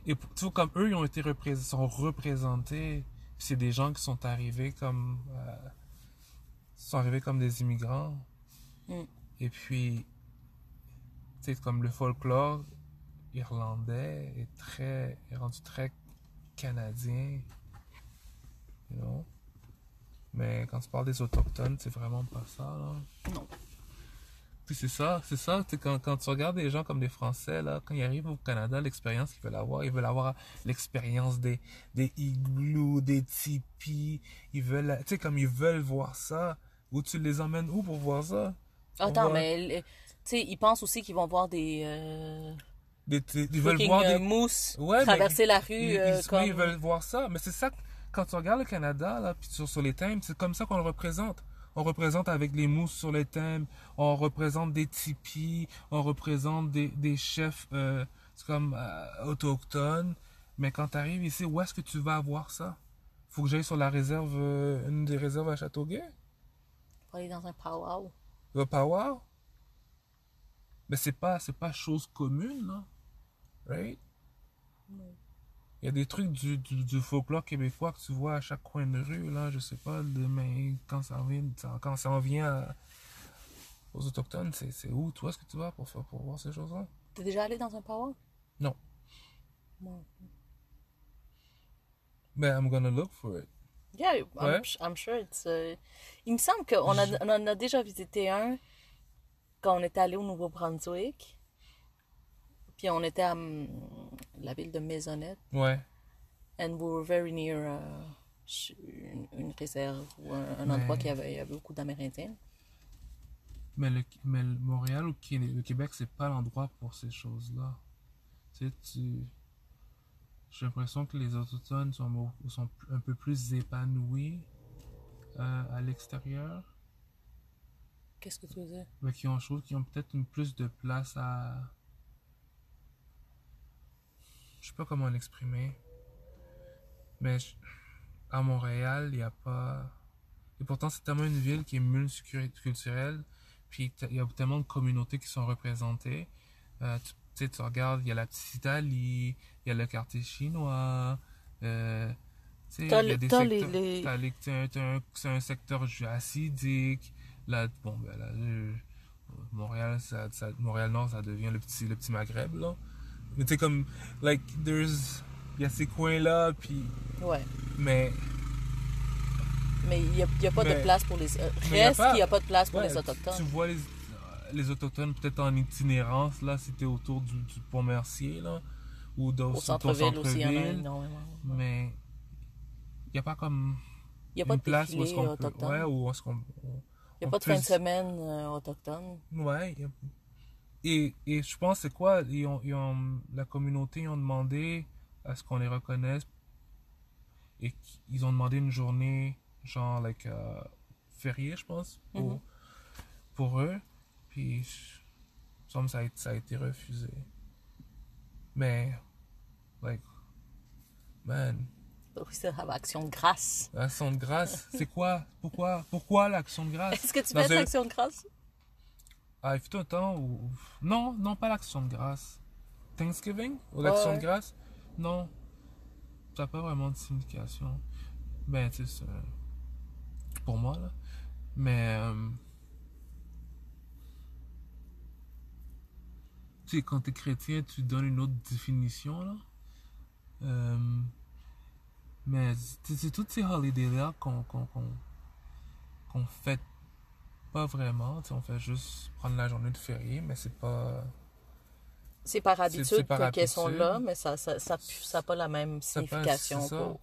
Et tu vois, comme eux, ils ont été représ- sont représentés. C'est des gens qui sont arrivés comme. euh, sont arrivés comme des immigrants. Mm. Et puis. Tu sais, comme le folklore irlandais est très. est rendu très canadien. You know? Mais quand tu parles des autochtones, c'est vraiment pas ça, là. Non. Puis c'est ça, c'est ça. Quand, quand tu regardes des gens comme des Français, là, quand ils arrivent au Canada, l'expérience qu'ils veulent avoir, ils veulent avoir l'expérience des, des igloos, des tipis. Ils veulent, tu sais, comme ils veulent voir ça. Où tu les emmènes où pour voir ça? Attends, mais tu sais, ils pensent aussi qu'ils vont voir des euh, Des, des- ils veulent voir euh, des. mousses Ouais, mais traverser la rue Ils, euh, ils- comme. oui, ils veulent voir ça. Mais c'est ça, quand tu regardes le Canada, là, puis sur, sur les thèmes, c'est comme ça qu'on le représente. On représente avec les mousses sur les thèmes, on représente des tipis, on représente des, des chefs euh, c'est comme euh, autochtones. Mais quand tu arrives ici, où est-ce que tu vas avoir ça? Faut que j'aille sur la réserve, euh, une des réserves à Châteauguay? Pour aller dans un powwow. Le Power? Mais c'est pas, c'est pas chose commune, là. Right? Il y a des trucs du, du, du folklore québécois que tu vois à chaque coin de rue, là, je sais pas, de- mais quand ça quand ça en vient à- aux Autochtones, c'est, c'est où, toi, est-ce que tu vas pour, faire, pour voir ces choses-là? T'es déjà allé dans un powwow? Non. Mais I'm gonna look for it. Yeah, I'm, Ouais. I'm sure it's. uh, Il me semble qu'on a, on en a déjà visité un quand on était allé au Nouveau-Brunswick. Puis on était à hum, la ville de Maisonnette. Ouais. And we were very near uh, une, une réserve ou un, un Mais- endroit qui avait, il y avait beaucoup d'Amérindiens. Mais, le, mais le Montréal ou le Québec, c'est pas l'endroit pour ces choses-là. Tu sais, tu... J'ai l'impression que les Autochtones sont, sont un peu plus épanouis euh, à l'extérieur. Qu'est-ce que tu veux dire? Mais qui ont, je trouve, qui ont peut-être une plus de place à... Je sais pas comment l'exprimer. Mais je- à Montréal, il n'y a pas... Et pourtant, c'est tellement une ville qui est multiculturelle. Puis il y a tellement de communautés qui sont représentées. Euh, tu, tu sais, tu regardes, il y a la petite Italie, il y a le quartier chinois. Euh, tu sais, T'as les- les- un- un- C'est un secteur acidique. Là, bon, ben là, Montréal, ça, ça- Montréal-Nord, ça devient le petit, le petit Maghreb, là. Mais tu sais, comme, like, there's, il y a ces coins-là, puis, Ouais. mais, Mais il n'y a, il a pas Mais- de place pour les. reste qu'il n'y a pas de place pour ouais, les tu- Autochtones. Tu, vois les, les Autochtones peut-être en itinérance, là, t'es autour du, du pont Mercier, là, ou dans, Au centre-ville aussi, il y en a énormément. mais il n'y a pas comme Il n'y a pas de place où est-ce qu'on peut, ouais, où est-ce qu'on, on- Il n'y a pas de fin de semaine euh, autochtone. Ouais. y a- Et, et je pense, c'est quoi? Ils ont, ils ont- la communauté, ils ont demandé à ce qu'on les reconnaisse. Et ils ont demandé une journée, genre, like, euh, férié, je pense, pour, Mhm. pour eux. Puis, je- ça a, été- ça a été refusé. Mais, like, man, We still have Action de grâce. l'action de grâce, c'est quoi? Pourquoi? Pourquoi l'action de grâce? Est-ce que tu fais un- l'Action de grâce? Ah, il fut un temps où... Non, non, pas l'action de grâce. Thanksgiving Ou l'action Ouais. de grâce? Non. Ça n'a pas vraiment de signification. Ben, tu sais, c'est... Pour moi, là. Mais... euh, Tu sais, quand t'es chrétien, tu donnes une autre définition, là. Euh, Mais c'est toutes ces holidays-là qu'on qu'on qu'on qu'on fête pas vraiment. Tu sais, on fait juste prendre la journée de férié, mais c'est pas... C'est par habitude qu'elles sont là, mais ça n'a ça, ça, ça pas la même signification. ça. pour...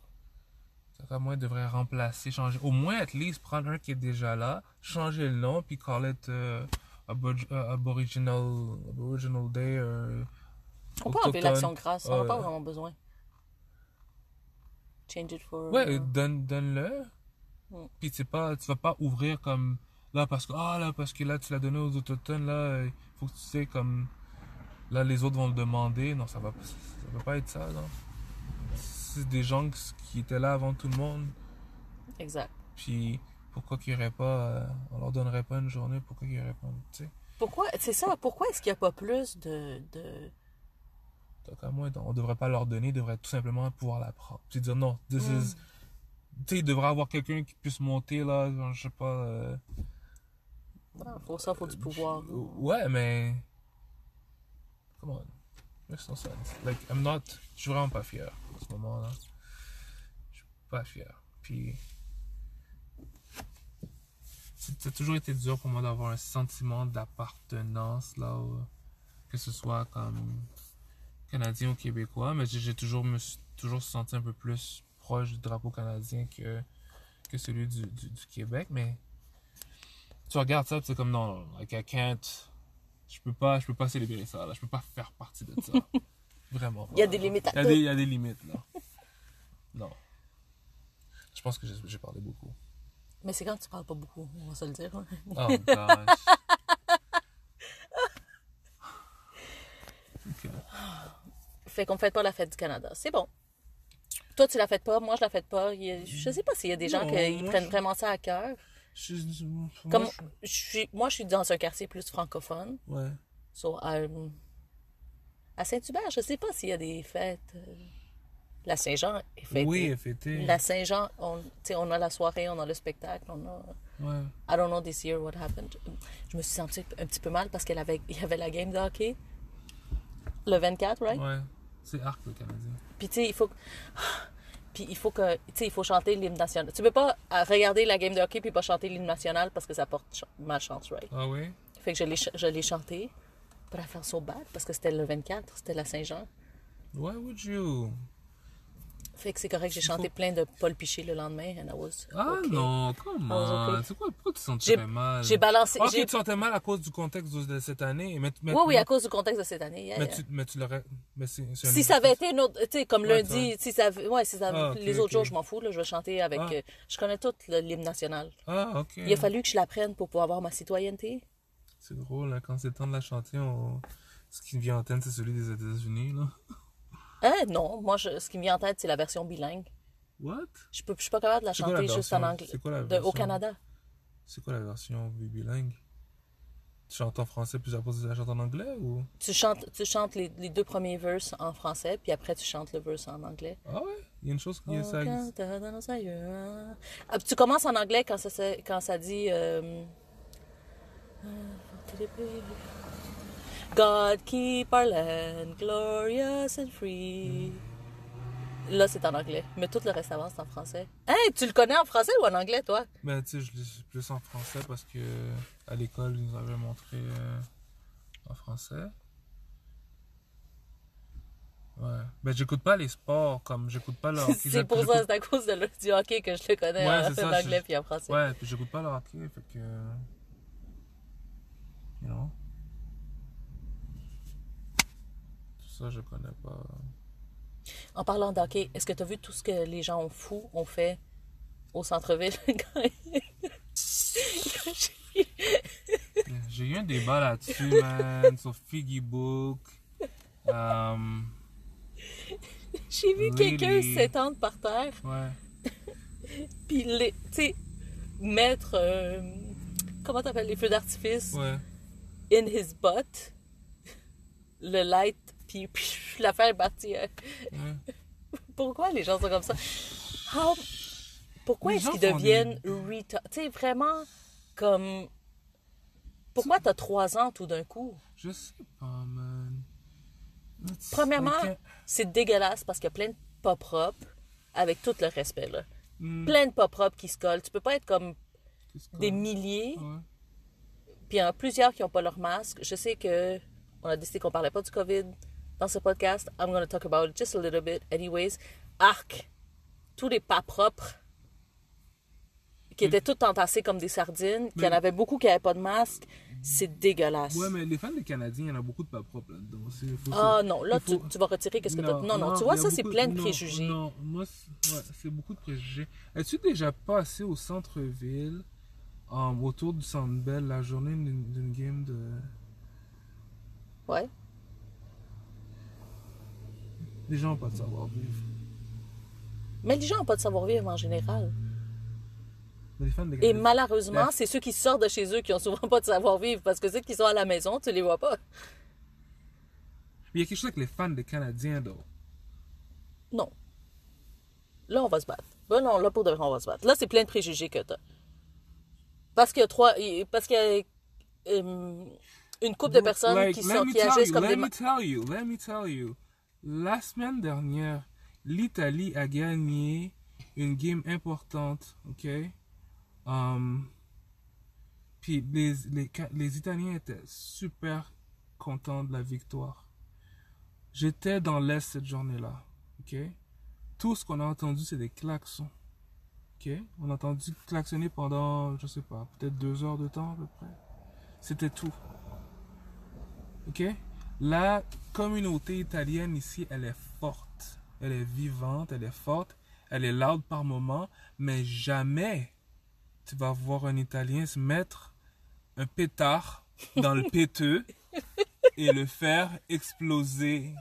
Ça, moi, devrait remplacer, changer. Au moins, at least, prendre un qui est déjà là, changer le nom, puis call it euh, euh, Aboriginal, Aboriginal Day. euh, On peut autochtone. l'Action grâce, on n'a pas vraiment besoin. Change it for... Ouais, euh, donne, donne-le. Mm. Puis pas, tu vas pas ouvrir comme là parce que ah là parce que là tu l'as donné aux autochtones là, il faut que tu sais comme là les autres vont le demander. Non, ça va, ça va pas être ça. C'est des gens qui- étaient là avant tout le monde. Exact. Puis pourquoi qu'ils auraient pas, euh, on leur donnerait pas une journée, pourquoi qu'ils pas, tu sais? Pourquoi, c'est ça, pourquoi est-ce qu'il n'y a pas plus de... de... Moi, on devrait pas leur donner, ils devraient tout simplement pouvoir la prendre. Puis dire non, this Mm. is, tu sais, il devrait avoir quelqu'un qui puisse monter là, je sais pas. euh, Pour ça, il faut du pouvoir. Ouais, mais. Come on. Makes no sense. Like, I'm not. Je suis vraiment pas fier à ce moment-là. Je suis pas fier. Puis. ça a toujours été dur pour moi d'avoir un sentiment d'appartenance, là, où- que ce soit comme canadien ou québécois, mais j'ai j'ai toujours me suis toujours senti un peu plus proche du drapeau canadien que, que celui du, du, du Québec, mais tu regardes ça, c'est comme non, like I can't, je peux pas, je peux pas célébrer ça, là, je peux pas faire partie de ça. <laughs> Vraiment. Il y a des limites à Il y a tout. des, il y a des limites, là. <laughs> Non. Je pense que j'ai parlé beaucoup. Mais c'est quand tu parles pas beaucoup, on va se le dire. Oh gosh. <laughs> Ok. Fait qu'on fête pas la fête du Canada. C'est bon. Toi, tu la fêtes pas, moi, je la fête pas. Je sais pas s'il y a des gens qui prennent vraiment ça à cœur. Je- moi, Comme je- je suis, moi, je suis dans un quartier plus francophone. Ouais. So, um, à Saint-Hubert, je sais pas s'il y a des fêtes. euh, La Saint-Jean est fêtée. Oui, fêté. La Saint-Jean, on, on a la soirée, on a le spectacle, on a... Ouais. I don't know this year what happened. Je me suis sentie un petit peu mal parce qu'il avait, il y avait la game de hockey. Le 24, right? Ouais. C'est Arc le Canadien. Puis tu sais, il faut... Puis il faut que... Tu sais, il faut chanter l'hymne national. Tu peux pas euh, regarder la game de hockey puis pas chanter l'hymne national parce que ça porte ch- malchance, right? Ah oui? Fait que je l'ai, ch- je l'ai chanté. But I felt so bad parce que c'était le 24, c'était la Saint-Jean. Why would you? Fait que c'est correct, j'ai chanté plein de Paul Piché le lendemain and I was Ah okay. non, comment? Okay. C'est quoi? Pourquoi tu sentirais mal? J'ai balancé... Ah, ok, tu sentais mal à cause du contexte de, cette année. Mais, mais, Oui, oui, à cause du contexte de cette année. Mais yeah. tu, mais tu l'aurais. Si ça avait été une autre, tu sais, comme Ouais, lundi, si ça, avait- ouais, si ça, Ah, les autres jours, je m'en fous, là, je vais chanter avec, Ah. euh, je connais tout le- l'hymne national. Ah, ok. Il a fallu que je l'apprenne pour pouvoir avoir ma citoyenneté. C'est drôle, hein, quand c'est le temps de la chanter, on... ce qui me vient en tête, c'est celui des États-Unis, là. Hein, non, moi, je- ce qui me vient en tête, c'est la version bilingue. What? Je je suis pas capable de la chanter juste en anglais. C'est quoi la De- version? au Canada. C'est quoi la version bilingue? Tu chantes en français, puis après tu la chantes en anglais, ou? Tu chantes, tu chantes les, les deux premiers verses en français, puis après, tu chantes le verse en anglais. Ah ouais? Il y a une chose qui est Au ça. Ah, tu commences en anglais quand ça, quand ça dit. euh, God keep our land glorious and free. Là, c'est en anglais. Mais tout le reste avant, c'est en français. Hey, tu le connais en français ou en anglais, toi? Ben, tu sais, je lis plus en français parce que à l'école, ils nous avaient montré euh, en français. Ouais. Ben, j'écoute pas les sports, comme j'écoute pas le <laughs> hockey. c'est pour ça, c'est à cause de le- du hockey que je le connais Ouais, <laughs> en, ça, en anglais puis en français. Ouais, puis j'écoute pas le hockey, fait que. You know? Tout ça, je connais pas. En parlant d'hockey, est-ce que tu as vu tout ce que les gens ont fous ont fait au centre-ville? Quand <laughs> j'ai eu un débat là-dessus, man, sur Figgy Book. Um, J'ai vu quelqu'un s'étendre par terre, ouais. <laughs> puis les- tu sais, mettre, euh, comment t'appelles, les feux d'artifice Ouais. in his butt, le light, puis puis l'affaire est partie. euh. ouais. Pourquoi les gens sont comme ça? How- Pourquoi est-ce qu'ils deviennent retard- Tu sais, vraiment comme... Pourquoi t'as trois ans tout d'un coup? Je sais pas, man. Premièrement, c'est dégueulasse parce qu'il y a plein de pas propres, avec tout le respect, là. hmm, Plein de pas propres qui se collent. Tu peux pas être comme des milliers, Ouais. puis il y en a plusieurs qui n'ont pas leur masque. Je sais que on a décidé qu'on parlait pas du COVID dans ce podcast. I'm going to talk about it just a little bit. Anyways, arc, tous les pas propres qui étaient tous entassés comme des sardines, qu'il y en avait beaucoup qui n'avaient pas de masque. C'est dégueulasse. Ouais, mais les fans des Canadiens, il y en a beaucoup de pas propres là-dedans. Ah non, là, faut- tu, tu vas retirer qu'est-ce que t'as... Non, non, tu vois, ça, c'est plein de non, préjugés. Non, moi, c'est ouais, beaucoup de préjugés. Es-tu déjà passé au centre-ville, um, autour du Centre Bell, la journée d'une d'une game de... Ouais. Les gens n'ont pas de savoir-vivre. Mais les gens n'ont pas de savoir-vivre en général. Mais les fans des Et malheureusement, La- c'est ceux qui sortent de chez eux qui ont souvent pas de savoir-vivre parce que ceux qui sont à la maison, tu les vois pas. Il y a quelque chose avec les fans des Canadiens, though. Non. Là, on va se battre. Ben non, là, pour de vrai, on va se battre. Là, c'est plein de préjugés que t'as. Parce qu'il y a trois... Parce qu'il y a euh, une couple de personnes Like, qui, let sont, me qui agissent you, comme let des... me ma- tell you, let me tell you. La semaine dernière, l'Italie a gagné une game importante, ok? Um, Puis les, les, les Italiens étaient super contents de la victoire. J'étais dans l'Est cette journée-là. OK? Tout ce qu'on a entendu, c'est des klaxons. OK? On a entendu klaxonner pendant, je sais pas, peut-être deux heures de temps à peu près. C'était tout. OK? La communauté italienne ici, elle est forte. Elle est vivante, elle est forte. Elle est loud par moment. Mais jamais tu vas voir un Italien se mettre un pétard dans le <laughs> péteux et le faire exploser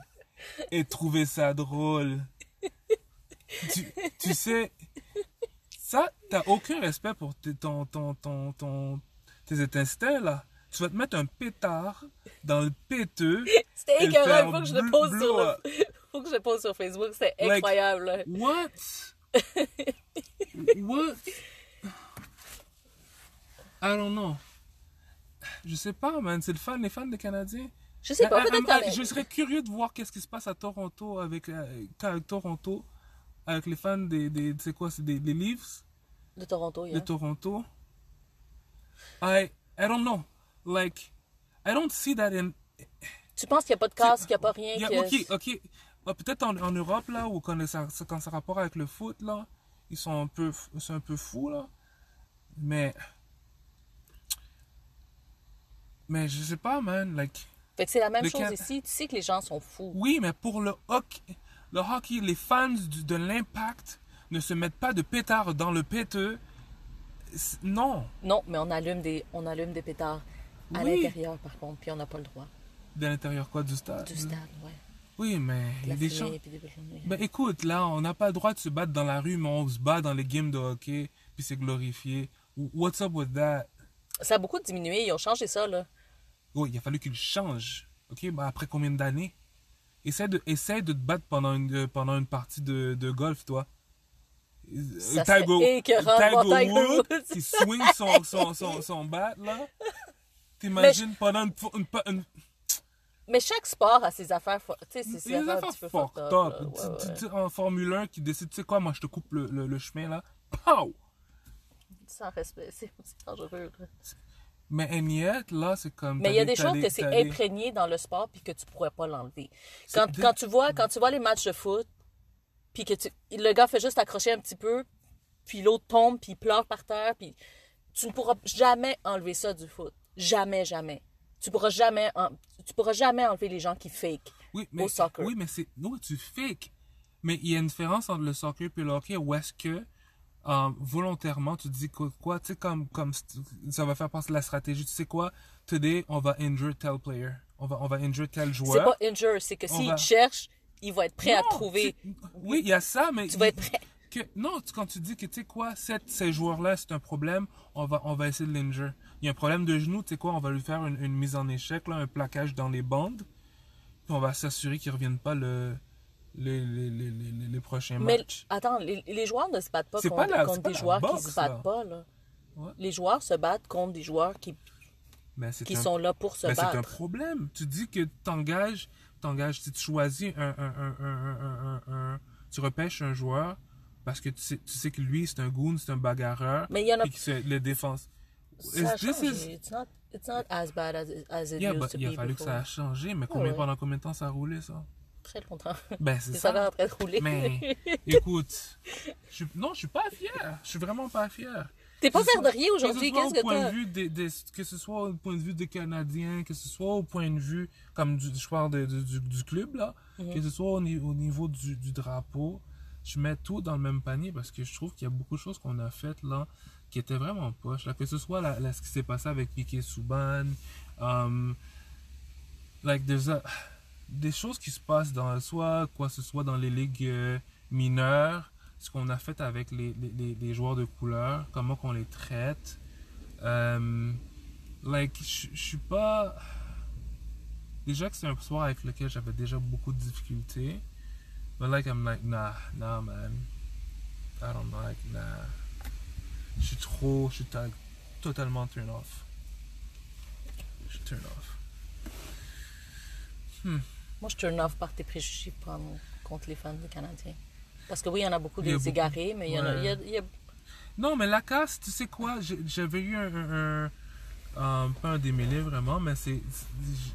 et trouver ça drôle. Tu, tu sais, ça, t'as aucun respect pour tes, ton, ton, ton, ton- tes instincts là. Tu vas te mettre un pétard dans le péteux. <laughs> C'était écœurant, il faut que je le pose sur le... <laughs> faut que je le pose sur Facebook, c'était Like- incroyable. What? <laughs> What? I don't know. Je sais pas, man. C'est le fan, les fans des Canadiens. Je sais pas, peut-être Je serais curieux de voir qu'est-ce qui se passe à Toronto avec, euh, avec Toronto, avec les fans des, des c'est quoi, c'est des, des Leafs? De Toronto, de yeah. Toronto. I, I don't know. Like, I don't see that in. Tu penses qu'il n'y a pas de casse, qu'il n'y a pas rien Yeah, que... ok, ok. Peut-être en, en Europe, là, où quand ça, quand ça rapport avec le foot, là, ils sont un peu, sont un peu fous, là. Mais. Mais je sais pas, man. Like, Fait que c'est la même chose Can- ici. Tu sais que les gens sont fous. oui, mais pour le hockey, le hockey, les fans du- de l'impact ne se mettent pas de pétard dans le péteux. Non. Non, mais on allume des, on allume des pétards à Oui. l'intérieur, par contre, puis on n'a pas le droit. De l'intérieur, quoi, du stade? Du stade, ouais. Oui, mais il y a des gens. Ben écoute, là, on n'a pas le droit de se battre dans la rue, mais on se bat dans les games de hockey, puis c'est glorifié. What's up with that? Ça a beaucoup diminué, ils ont changé ça, là. Oh, il a fallu qu'il change. Ok, ben après combien d'années? Essaie de, essaie de te battre pendant une, euh, pendant une partie de, de golf, toi. Ça voir Tiger Woods. qui swing son, son, son, son bat, là. <laughs> T'imagines pendant une, une, une, Mais chaque sport a ses affaires, tu sais, c'est ses affaires un petit peu fucked fucked up. up, là. Tu- Ouais, tu- ouais. tu- En Formule 1 qui décide, tu sais quoi, moi je te coupe le, le, le chemin là. Pow! Sans respect, c'est dangereux. là. Mais yet, là, c'est comme. Mais il y a des choses que c'est imprégné dans le sport puis que tu pourrais pas l'enlever. Quand, quand tu vois quand tu vois les matchs de foot puis que tu, le gars fait juste accrocher un petit peu puis l'autre tombe puis il pleure par terre puis tu ne pourras jamais enlever ça du foot. Jamais jamais. Tu pourras jamais en- tu pourras jamais enlever les gens qui fake. Oui, mais, au soccer. Oui, mais c'est. Non, tu fake. Mais il y a une différence entre le soccer et le hockey où est-ce que euh, volontairement tu te dis quoi, tu sais, comme, comme ça va faire passer la stratégie. Tu sais quoi, today, on va injure tel player. On va, on va injure tel C'est joueur. pas injure, c'est que s'il va- cherche, il va être prêt à Non, trouver. tu- Oui, il y a ça, mais. Tu vas être prêt. que, non, tu- quand tu dis que, tu sais quoi, cette- ces joueurs-là, c'est un problème, on va, on va essayer de l'injure. Il y a un problème de genou, tu sais quoi, on va lui faire une, une mise en échec, là, un plaquage dans les bandes, puis on va s'assurer qu'il ne revienne pas le, les, les, les, les, les prochains Mais matchs. attends, les, joueurs ne se battent pas contre, pas la- contre c'est pas des joueurs qui boxe, se battent là. pas. Là. Ouais. Les joueurs se battent contre des joueurs qui, Ben, c'est qui un- sont là pour se ben, c'est un battre. problème. Tu dis que t'engages, t'engages, si tu choisis un, un, tu repêches un joueur parce que tu sais, tu sais que lui, c'est un goon, c'est un bagarreur, Mais il y en a puis que c'est le défense. Ça a this changé. is- It's not, it's not as bad as, as it Yeah, used but to il a fallu que ça a changé, mais combien, ouais. pendant combien de temps ça a roulé, ça? Très longtemps. Ben, c'est <laughs> ça. ça en train de rouler. Mais, <laughs> écoute, je non, je suis pas fier. Je suis vraiment pas fier. T'es pas Que fier de rien aujourd'hui, que qu'est-ce que point t'as? de vue des, des- que ce soit au point de vue des Canadiens, que ce soit au point de vue, comme du, je parle de- de- du, du club, là, Mhm. que ce soit au, au niveau du, du drapeau, je mets tout dans le même panier parce que je trouve qu'il y a beaucoup de choses qu'on a faites, là, qui étaient vraiment poches, là, que ce soit ce qui s'est passé avec Piquet Souban, um, like, there's des choses qui se passent dans, soit, quoi ce soit dans les ligues euh, mineures, ce qu'on a fait avec les, les, joueurs de couleur, comment qu'on les traite. Euh, like, je suis pas. Déjà que c'est un sport avec lequel j'avais déjà beaucoup de difficultés. But like, I'm like, nah, nah, man. I don't like, nah. Je suis trop, je suis ta- totalement turn off. Je suis turn off. Moi, je turn off par tes préjugés contre les fans des Canadiens. Parce que oui, il y en a beaucoup des beaucoup. égarés, mais il y en a, Ouais. il y a- il y a- Non, mais la casse, tu sais quoi, j'avais eu un, un- un- pas un démêlé vraiment, mais c'est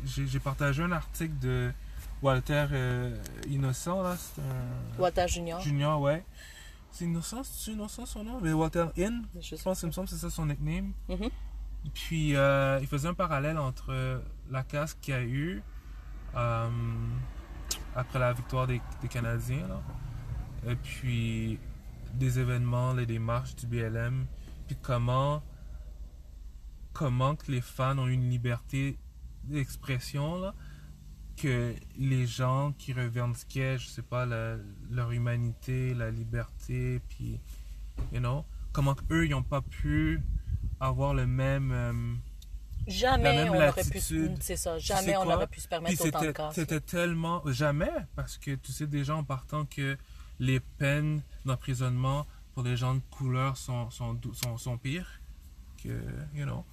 j'ai j'ai partagé un article de Walter euh, Innocent, là. C'est un. Walter Junior. Junior, ouais. C'est Innocent, c'est Innocent son nom? Mais Walter In, Je je pense, il me semble que c'est ça son nickname. Mhm. Puis euh, il faisait un parallèle entre la casse qu'il y a eu euh, après la victoire des, des Canadiens, là, et puis des événements, les démarches du BLM, puis comment, comment que les fans ont une liberté d'expression, là, que les gens qui revendiquaient, je sais pas, la- leur humanité, la liberté, puis, you know, comment eux, ils n'ont pas pu avoir le même... euh, Jamais La même on aurait pu. latitude. C'est ça. Tu sais Jamais on quoi? aurait pu se permettre autant de c'était, cas. c'était tellement. Jamais, parce que tu sais déjà en partant que les peines d'emprisonnement pour les gens de couleur sont, sont, sont pires que, you know.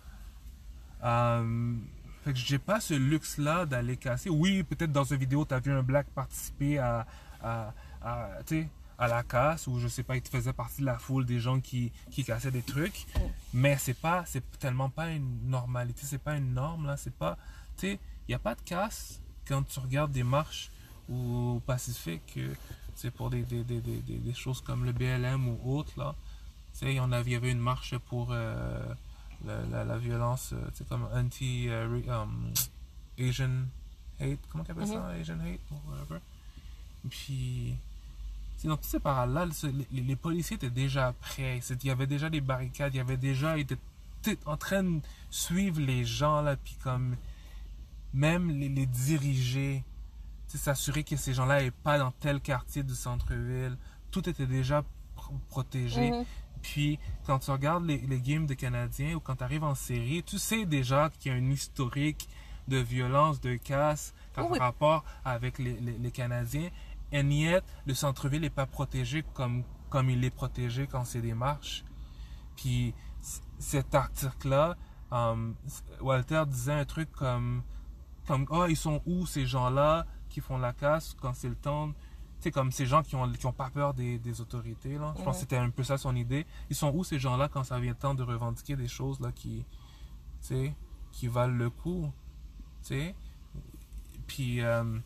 Euh, fait que j'ai pas ce luxe-là d'aller casser. Oui, peut-être dans une vidéo, tu as vu un black participer à, à, à, à la casse, ou je sais pas, il faisait partie de la foule des gens qui, qui cassaient des trucs. Mais c'est pas, c'est tellement pas une normalité, c'est pas une norme, là, c'est pas, tu il n'y a pas de casse quand tu regardes des marches au Pacifique, c'est pour des, des, des, des, choses comme le BLM ou autre, là. Tu sais, il y avait une marche pour euh, la, la, la violence, euh, sais, comme anti-Asian hate, comment on appelle ça, Asian hate, ou whatever. Puis, dans tous ces parallèles, les, les policiers étaient déjà prêts. C'est- Il y avait déjà des barricades, il y avait déjà, ils étaient en train de suivre les gens, là, puis comme, même les, les diriger, s'assurer que ces gens-là n'aient pas dans tel quartier du centre-ville. Tout était déjà pro- protégé. Mhm. Puis, quand tu regardes les, les games de Canadiens ou quand tu arrives en série, tu sais déjà qu'il y a un historique de violence, de casse en Oui. rapport avec les, les, les Canadiens. Et yet, le centre-ville n'est pas protégé comme, comme il est protégé quand c'est des marches. Puis, cet article-là, um, Walter disait un truc comme, comme oh, ils sont où ces gens-là qui font la casse quand c'est le temps sais, comme ces gens qui ont, qui ont pas peur des, des autorités, là. Je pense que c'était un peu ça son idée. Ils sont où ces gens-là quand ça vient le temps de revendiquer des choses, là, qui, tu sais, qui valent le coup, tu sais? Puis, euh,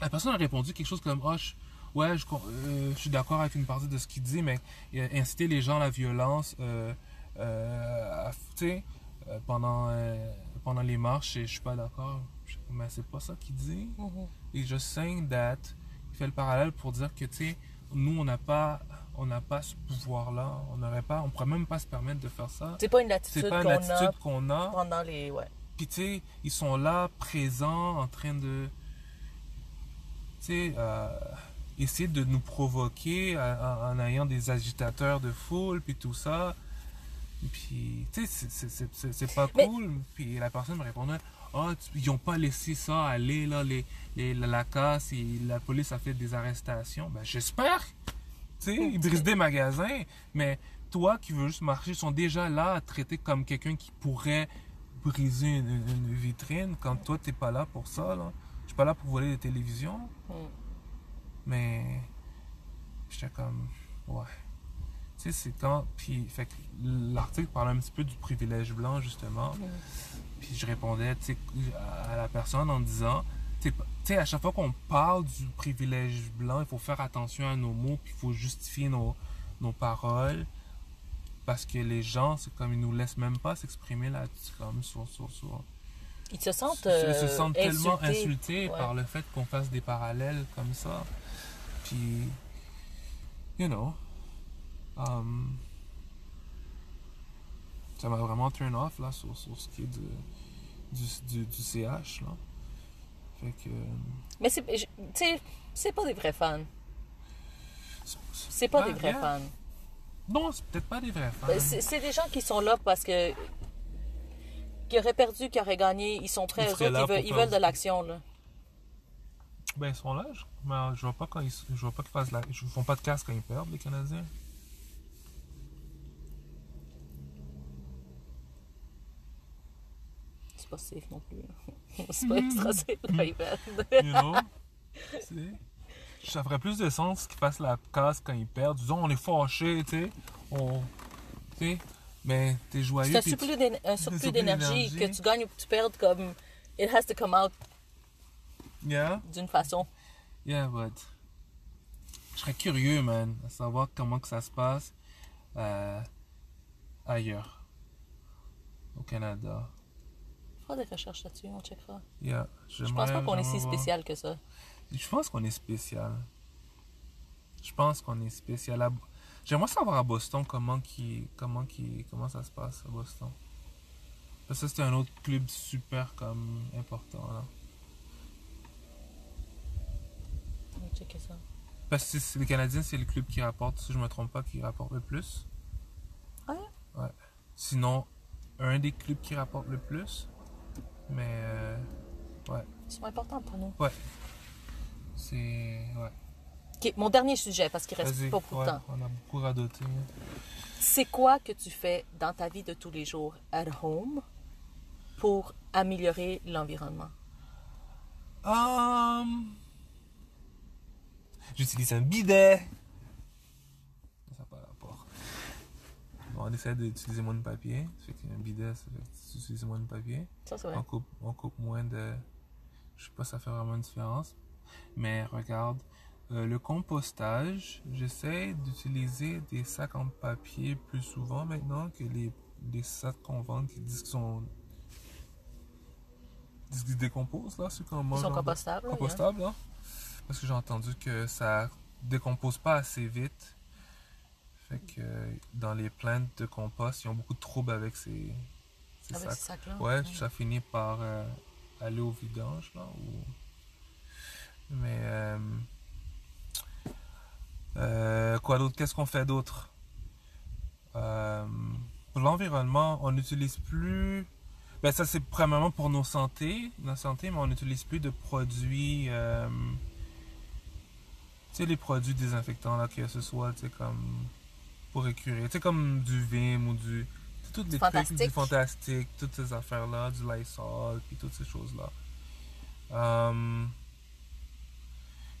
la personne a répondu quelque chose comme, oh, je- ouais, je, euh, je suis d'accord avec une partie de ce qu'il dit, mais euh, inciter les gens à la violence, à- tu sais, pendant, pendant les marches, je je suis pas d'accord. Mais c'est pas ça qu'il dit. Mhm. Et just saying that, fait le parallèle pour dire que, tu sais, nous, on n'a pas, on n'a pas ce pouvoir-là. On n'aurait pas, on pourrait même pas se permettre de faire ça. C'est pas une attitude C'est pas une qu'on a qu'on a. pendant les. Ouais. Puis, tu sais, ils sont là, présents, en train de, tu sais, euh, essayer de nous provoquer en, en ayant des agitateurs de foule, puis tout ça. Puis, tu sais, c'est- pas Mais- cool. Puis la personne me répondait, ah, tu- ils ont pas laissé ça aller, là, les, les- la, casse, et la police a fait des arrestations. Ben, j'espère. Tu sais, ils brisent des magasins, mais toi qui veux juste marcher, ils sont déjà là à te traiter comme quelqu'un qui pourrait briser une, vitrine quand toi, t'es pas là pour ça, là. Je suis pas là pour voler des télévisions. Mm. Mais j'étais comme ouais. Tu sais, c'est quand. Puis, fait l'article parlait un petit peu du privilège blanc, justement. Puis je répondais, à la personne en disant, tu sais, à chaque fois qu'on parle du privilège blanc, il faut faire attention à nos mots, puis il faut justifier nos, nos paroles. Parce que les gens, c'est comme ils nous laissent même pas s'exprimer là-dessus, comme sur, sur, sur, Ils se sentent. ils se euh, sentent tellement insultés. insultés Ouais. par le fait qu'on fasse des parallèles comme ça. Puis, you know, um, ça m'a vraiment turn off là sur, sur ce qui est de, du, du, du CH là. Fait que. Mais c'est, c'est pas des vrais fans. C'est pas des vrais yeah. fans. Non, c'est peut-être pas des vrais fans. Ben, C'est, des gens qui sont là parce que. qui auraient perdu, qui auraient gagné. Ils sont prêts, Ils autres, ils veulent, ils veulent de l'action, là. Ben, ils sont là, je, mais je vois pas quand ils, je vois pas qu'ils fassent la, ils font pas de casse quand ils perdent, les Canadiens. Pas safe non plus. c'est pas extra safe. You know? <laughs> Ça ferait plus de sens qu'ils fassent la casse quand ils perdent. Disons, on est fâché, tu sais. On, Mais t'es joyeux. C'est un surplus tu- d'énergie que tu gagnes ou que tu perds comme. It has to come out Yeah, d'une façon. yeah, but. Je serais curieux, man, à savoir comment que ça se passe euh, ailleurs. Au Canada. Fera des recherches là-dessus, on checkera. Yeah, Je pense pas qu'on est si spécial. que ça. Je pense qu'on est spécial. Je pense qu'on est spécial. à- J'aimerais savoir à Boston comment qui, comment qui, comment ça se passe à Boston. Parce que c'est un autre club super comme important là. On va checker ça. Parce que c'est- les Canadiens, c'est le club qui rapporte, si je me trompe pas, qui rapporte le plus. Ouais? Ouais. Sinon, un des clubs qui rapporte le plus. Mais euh, Ils sont importants pour nous. c'est ouais. Ok, mon dernier sujet, parce qu'il reste pas beaucoup Ouais, de temps. on a beaucoup radoté. C'est quoi que tu fais dans ta vie de tous les jours at home pour améliorer l'environnement? Hum, J'utilise un bidet. Ça n'a pas rapport. Bon, on essaie d'utiliser moins de papier. Ça fait qu'un bidet, ça fait que tu utilises moins de papier. Ça, c'est vrai. On coupe, on coupe moins de. Je sais pas si ça fait vraiment une différence. Mais regarde, euh, le compostage, j'essaie d'utiliser des sacs en papier plus souvent maintenant que les, les sacs qu'on vend qui disent qu'ils sont. disent qu'ils se décomposent là, ceux qu'on Ils mange. sont en- compostables. là, compostable, là. Parce que j'ai entendu que ça décompose pas assez vite. Fait que dans les plaintes de compost, ils ont beaucoup de troubles avec ces. Avec sacs. ces sacs-là. Ouais, ça finit par euh, aller au vidange, là. Ou... Mais. euh, euh, quoi d'autre? Qu'est-ce qu'on fait d'autre? Pour l'environnement, on n'utilise plus. Ben, ça, c'est premièrement pour nos santé, notre santé, mais on n'utilise plus de produits. Tu sais, les produits désinfectants, là, que ce soit, tu sais, comme. Pour écurer. Tu sais, comme du Vim ou du. Toutes les trucs, Fantastique. du fantastique, toutes ces affaires-là, du Lysol, puis toutes ces choses-là. Euh,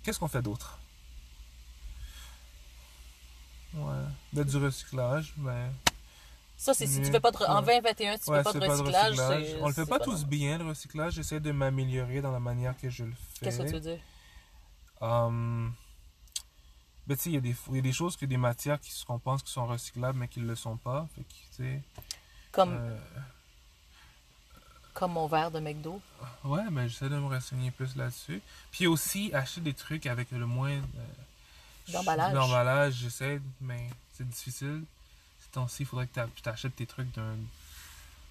Qu'est-ce qu'on fait d'autre? Ouais. Ben, du recyclage, ben. Ça, c'est si tu fais pas de. re- En Ouais. 2021, si tu Ouais, fais pas de pas de recyclage, On le fait pas tous bien, le recyclage. J'essaie de m'améliorer dans la manière que je le fais. Qu'est-ce que tu veux dire? Hum, ben, tu sais, il y, a des- il y a des choses, que des matières qui, qu'on pense qui sont recyclables, mais qui ne le sont pas. Fait que, Comme, euh, comme mon verre de McDo. ouais, mais j'essaie de me renseigner plus là-dessus. Puis aussi, acheter des trucs avec le moins euh, D'emballage. d'emballage, j'essaie, mais c'est difficile. Ces temps-ci, il faudrait que tu achètes tes trucs d'un,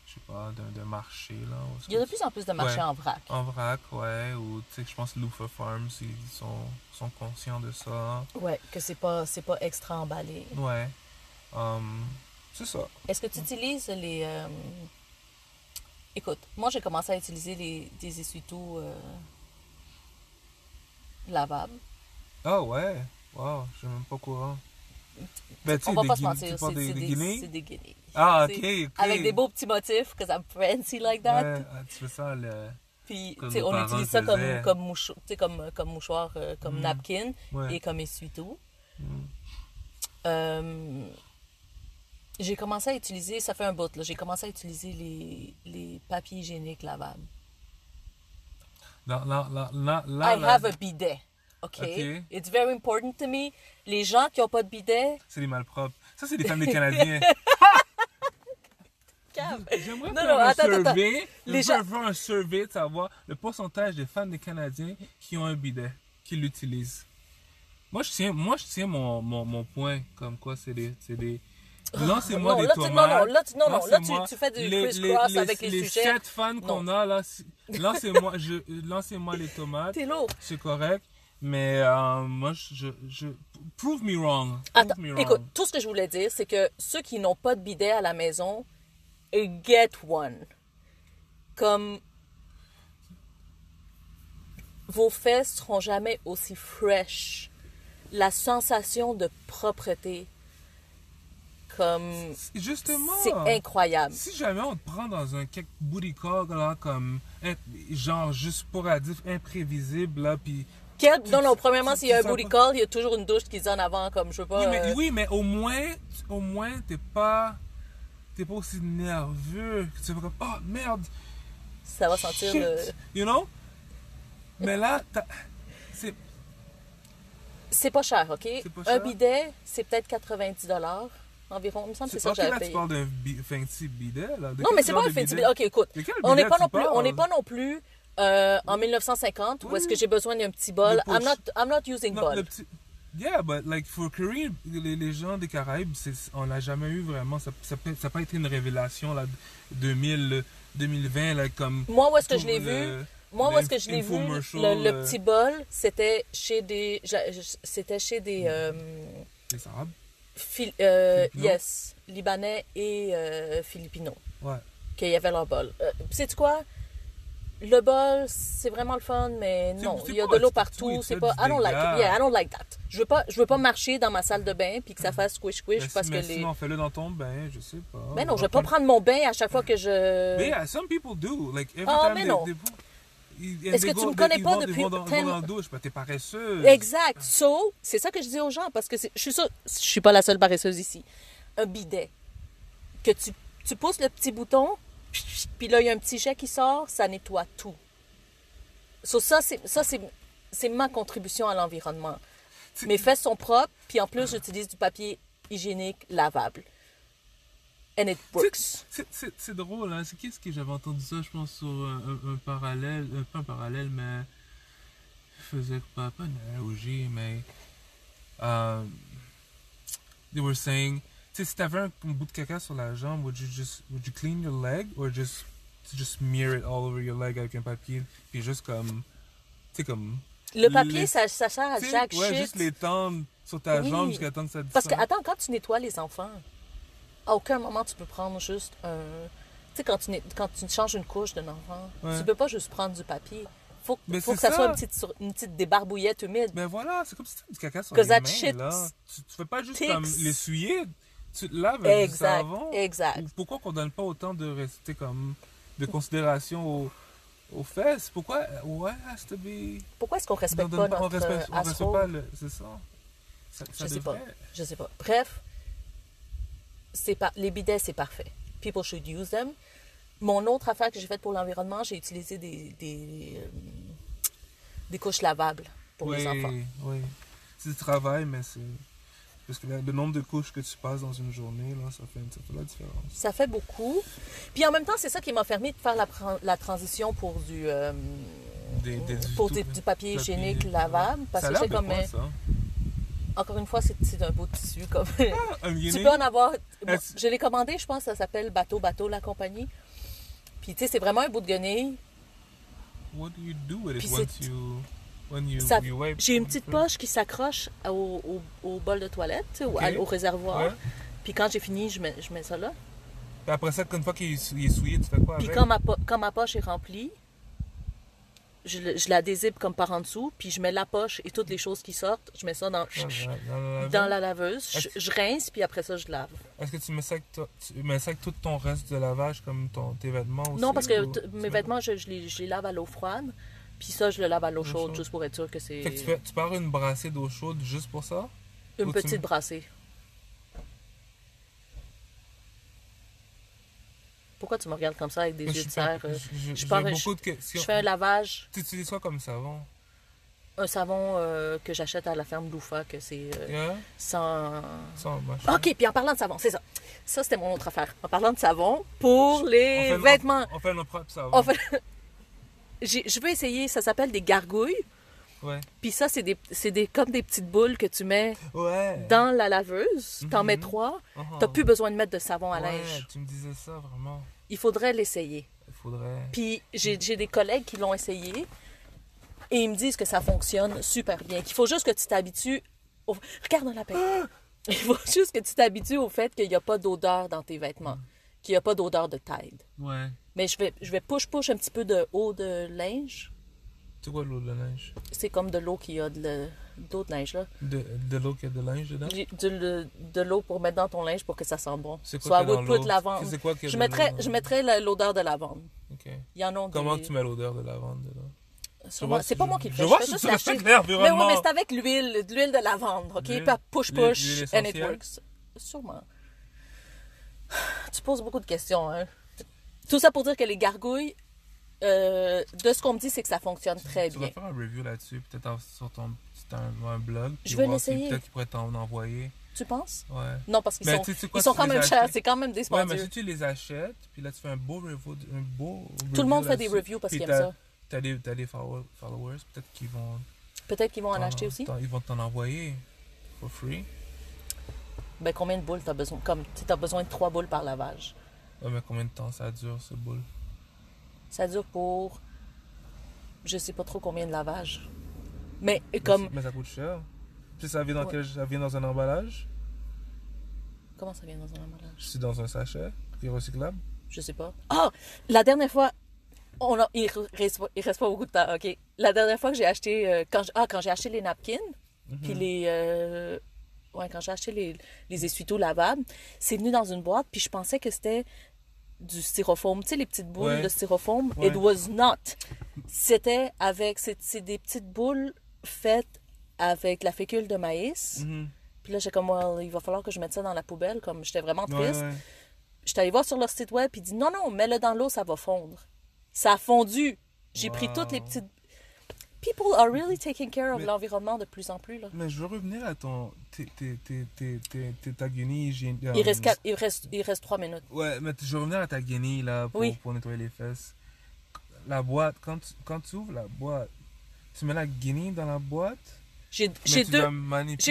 je sais pas, d'un marché, là. Il y a de plus en plus de marchés Ouais. en vrac. En vrac, ouais, ou tu sais, je pense Loofah Farms, ils sont, sont conscients de ça. Ouais, que c'est pas, c'est pas extra emballé. Ouais. Hum, c'est ça. Est-ce que tu utilises les. euh, Écoute, moi j'ai commencé à utiliser les, des essuie-tout euh, lavables. Ah ouais, wow, je suis même pas au courant. Ben, On va pas se mentir, c'est des, c'est des des, guinées? c'est des guinées. Ah, ok. Avec des beaux petits motifs, because I'm fancy like that. Ouais, ah, tu fais ça, le... Puis, on utilise ça comme, comme, moucho- comme, comme mouchoir, euh, comme Mm. napkin Ouais. et comme essuie-tout. Mm. Euh, j'ai commencé à utiliser, ça fait un bout, là, j'ai commencé à utiliser les, les papiers hygiéniques lavables. Là, là, I have a bidet. OK? Ok. It's very important to me. Les gens qui n'ont pas de bidet, c'est des malpropres. Ça, c'est des femmes des Canadiens. <laughs> J'aimerais faire non, un attends, attends, survey. Les J'aimerais gens- faire un survey de savoir le pourcentage des femmes des Canadiens qui ont un bidet, qui l'utilisent. Moi, je tiens, moi, je tiens mon, mon, mon point, comme quoi c'est des... C'est des... Lancez-moi Non, des là, tu- non, tomates. non, là, tu- non, non, là, tu- Lancez-moi tu fais du les- criss-cross les- avec les sujets. sept fans qu'on a, là, lancez-moi, je, lancez-moi les <laughs> tomates. T'es lourd. C'est correct. Mais euh, moi, je, Prove me wrong. Prove Attends, me wrong. écoute, tout ce que je voulais dire, c'est que ceux qui n'ont pas de bidet à la maison, get one. Comme vos fesses seront jamais aussi fresh. La sensation de propreté, comme Justement. c'est incroyable. Si jamais on te prend dans un quelque booty call, là, comme, genre, juste sporadique, imprévisible, là, puis... Tu- non, non, premièrement, s'il y a un booty call, il y a toujours une douche qui en avant, comme je sais pas. Oui, mais, euh, oui, mais au moins, au moins, t'es pas... t'es pas aussi nerveux, que tu fais comme, oh merde, Ça va sentir shit, le... you know? Mais là, t'as- c'est C'est pas cher, OK? pas Un cher? bidet, c'est peut-être 90 environ. Il me semble que c'est ça que j'avais là, tu payé. parles d'un fancy bidet, là. De Non, mais c'est pas un fancy bidet? bidet. OK, écoute. On n'est pas non plus, on pas non plus euh, en 1950 où est-ce que j'ai besoin d'un petit bol? I'm not, I'm not using Non, bol. petit... Yeah, but like for Korean, les, les gens des Caraïbes, on l'a jamais eu vraiment. Ça n'a pas, ça pas été une révélation là, 2000, 2020 là, comme. Moi, où est-ce que je l'ai vu? Moi, où est-ce que je l'ai vu? Le, le euh, petit bol, c'était chez des, c'était chez des, euh, Les Arabes? Phil- euh, yes, libanais et euh, philippino, Ouais. qu'il y avait leur bol. Sais-tu quoi? Le bol, c'est vraiment le fun, mais non, il y a de l'eau partout, c'est pas, I don't like it, yeah, I don't like that. Je veux pas, je veux pas marcher dans ma salle de bain puis que ça fasse squish squish Mais, parce mais que les... sinon, fais-le dans ton bain, je sais pas. Mais non, je vais pas prendre mon bain à chaque fois que je... Mais yeah, some people do. Like, every Ah, time mais they- non. they- Est-ce que tu me connais pas depuis vont dans, douche, bah, t'es paresseuse. Exact. So, c'est ça que je dis aux gens parce que je suis sûre, je suis pas la seule paresseuse ici. Un bidet que tu, tu pousses le petit bouton, puis là il y a un petit jet qui sort, ça nettoie tout. So, ça c'est ça c'est c'est ma contribution à l'environnement. Mes fesses sont propres, puis en plus j'utilise du papier hygiénique lavable. And it works. C'est- drôle, hein. C'est qui ce que j'avais entendu ça, je pense, sur un, parallèle, euh, pas un parallèle, mais faisait pas, pas une analogie, mais euh, they were saying, sais, si t'avais un, bout de caca sur la jambe, would you just, would you clean your leg, or just, just smear it all over your leg avec un papier, puis juste comme, tu sais, comme, Le papier, les- ça, ça sert à jack ouais, shit. juste les tendre sur ta Oui. jambe jusqu'à temps que ça Parce que, attends, quand tu nettoies les enfants, à aucun moment tu peux prendre juste un. Tu sais, quand tu, quand tu changes une couche d'un enfant, Ouais. tu peux pas juste prendre du papier. Faut, Mais faut que ça, soit une petite, une petite débarbouillette humide. Ben voilà, c'est comme si tu du caca sur les mains, shit là. Tu, tu fais pas juste comme l'essuyer, tu te laves Exact, savon? exact. Ou Pourquoi qu'on donne pas autant de rester comme de considération aux, aux fesses? Pourquoi Why has to be Pourquoi est-ce qu'on respecte pas donne- on notre respecte, euh, on respecte pas le c'est ça. Ça, ça Je sais pas. devrait. Je sais pas. Bref, c'est pas, les bidets, c'est parfait. People should use them. Mon autre affaire que j'ai faite pour l'environnement, j'ai utilisé des, des, euh, des couches lavables pour les oui, enfants. oui. C'est du travail, mais c'est parce que le, nombre de couches que tu passes dans une journée là, ça fait, ça fait la différence. Ça fait beaucoup. Puis en même temps, c'est ça qui m'a permis de faire la, la transition pour du, euh, Des, des- du pour du papier hygiénique lavable. Parce ça que a c'est comme. quoi, ça? Encore une fois, c'est un beau tissu. Comme... Un <laughs> tu peux en avoir. je l'ai commandé, je pense, ça s'appelle Bateau Bateau, la compagnie. Puis tu sais, c'est vraiment un bout de guenille. What do you do with it once you, Ça-? J'ai une petite poche qui s'accroche au, au, au bol de toilette, sais, au, réservoir. Ouais. Puis quand j'ai fini, je mets, je mets ça là. Puis après ça, une fois qu'il est, sou- il est souillé, tu fais quoi Puis quand ma, quand ma poche est remplie, je, je la dézippe comme par en dessous, puis je mets la poche et toutes les choses qui sortent, je mets ça dans, Dans la- dans la dans laveuse? la laveuse, je, rince, puis après ça, je lave. Est-ce que tu mets ça avec, tu mets ça avec tout ton reste de lavage, comme ton, tes vêtements aussi? non, parce que ou mes mets- vêtements, je, je les, je les lave à l'eau froide, puis ça, je le lave à l'eau chaude, chaude. juste pour être sûr que c'est Fait que tu, fais, tu pars une brassée d'eau chaude juste pour ça? une tu- petite brassée. Pourquoi tu me regardes comme ça avec des yeux de serre? euh? je- je- je J'ai pars- beaucoup de questions. Je fais un lavage, Tu utilises quoi comme savon? un savon euh, que j'achète à la ferme Loufa, que c'est euh, Yeah? sans... Sans machin. OK, puis en parlant de savon, c'est ça. Ça, c'était mon autre affaire. En parlant de savon, pour les On fait- vêtements. On, on fait notre propre savon. On fait- J'ai- Je veux essayer, ça s'appelle des gargouilles. Ouais. Puis ça, c'est des, des, comme des petites boules que tu mets Ouais. dans la laveuse. T'en Mhm. mets trois. Uh-huh. T'as plus besoin de mettre de savon à Ouais, linge. tu me disais ça, vraiment. Il faudrait l'essayer. Faudrait... Puis j'ai des collègues qui l'ont essayé et ils me disent que ça fonctionne super bien. Qu'il faut juste que tu t'habitues. Au... Regarde dans la paix. <laughs> Il faut juste que tu t'habitues au fait qu'il n'y a pas d'odeur dans tes vêtements. N'y a pas d'odeur de Tide. Ouais. Mais je vais, je vais push-push un petit peu de eau de linge. C'est quoi l'eau de linge? C'est comme de l'eau qui a de le- d'eau de neige, là. De, de l'eau qui a de linge dedans? De, de l'eau pour mettre dans ton linge pour que ça sente bon. C'est Soit quoi qu'il y a wood dans put l'eau? lavande. C'est quoi Je mettrais, l'eau? je mettrais l'odeur de lavande. Ok. Il y en a des... Comment tu mets l'odeur de lavande dedans? Vois, C'est pas je- moi qui le je fais. vois fais juste l'acheter. Mais oui, mais c'est avec l'huile, de l'huile de lavande, OK? Push push and it works. Sûrement. <sighs> Tu poses beaucoup de questions, hein. Tout ça pour dire que les gargouilles, euh, de ce qu'on me dit, c'est que ça fonctionne très Tu bien. vas faire un review là-dessus, peut-être en- sur ton un, un blog. Je vais l'essayer. Peut-être qu'ils pourraient t'en envoyer. Tu penses? Ouais. Non, parce qu'ils Mais sont, tu sais quoi, ils sont tu quand même as chers. C'est quand même Ouais, mais dispendieux. si tu les achètes, puis là tu fais un beau review, un beau Tout le monde fait des reviews parce qu'ils aiment ça. T'as des, t'as des follow- followers, peut-être qu'ils vont. Peut-être qu'ils vont en t'en- acheter aussi. Ils vont t'en envoyer for free. Ben, combien de boules t'as besoin? Comme, tu as besoin de trois boules par lavage. Ouais, mais combien de temps ça dure ce boule Ça dure pour. Je sais pas trop combien de lavages. Mais comme. Mais ça coûte cher. Puis ça vient dans, Ouais. quel- ça vient dans un emballage? Comment ça vient dans un emballage? C'est dans un sachet qui est recyclable? Je sais pas. Ah! La dernière fois. On a, il, reste, pas- il reste pas beaucoup de temps, ok. La dernière fois que j'ai acheté. euh, quand, j'- ah, quand j'ai acheté les napkins, puis Mhm. les. euh, ouais, quand j'ai acheté les, les essuie-tout lavables, c'est venu dans une boîte, puis je pensais que c'était du styrofoam. Tu sais, les petites boules Ouais. de styrofoam? Ouais. It was not. C'était avec. C'est des petites boules faites avec la fécule de maïs. Mhm. Puis là, j'ai comme, well, il va falloir que je mette ça dans la poubelle, comme j'étais vraiment triste. ouais. J'étais allée voir sur leur site web, puis il dit non, non, mets-le dans l'eau, ça va fondre. Ça a fondu. J'ai pris toutes les petites. People are really taking care of l'environnement de plus en plus. Là. Mais je veux revenir à ton. ta guenille hygiénique. Il reste, quatre- il, reste, il reste trois minutes. Ouais, mais je veux revenir à ta guenille là pour, Oui. pour nettoyer les fesses. La boîte, quand tu, quand tu ouvres la boîte, tu mets la guenille dans la boîte? J'ai deux,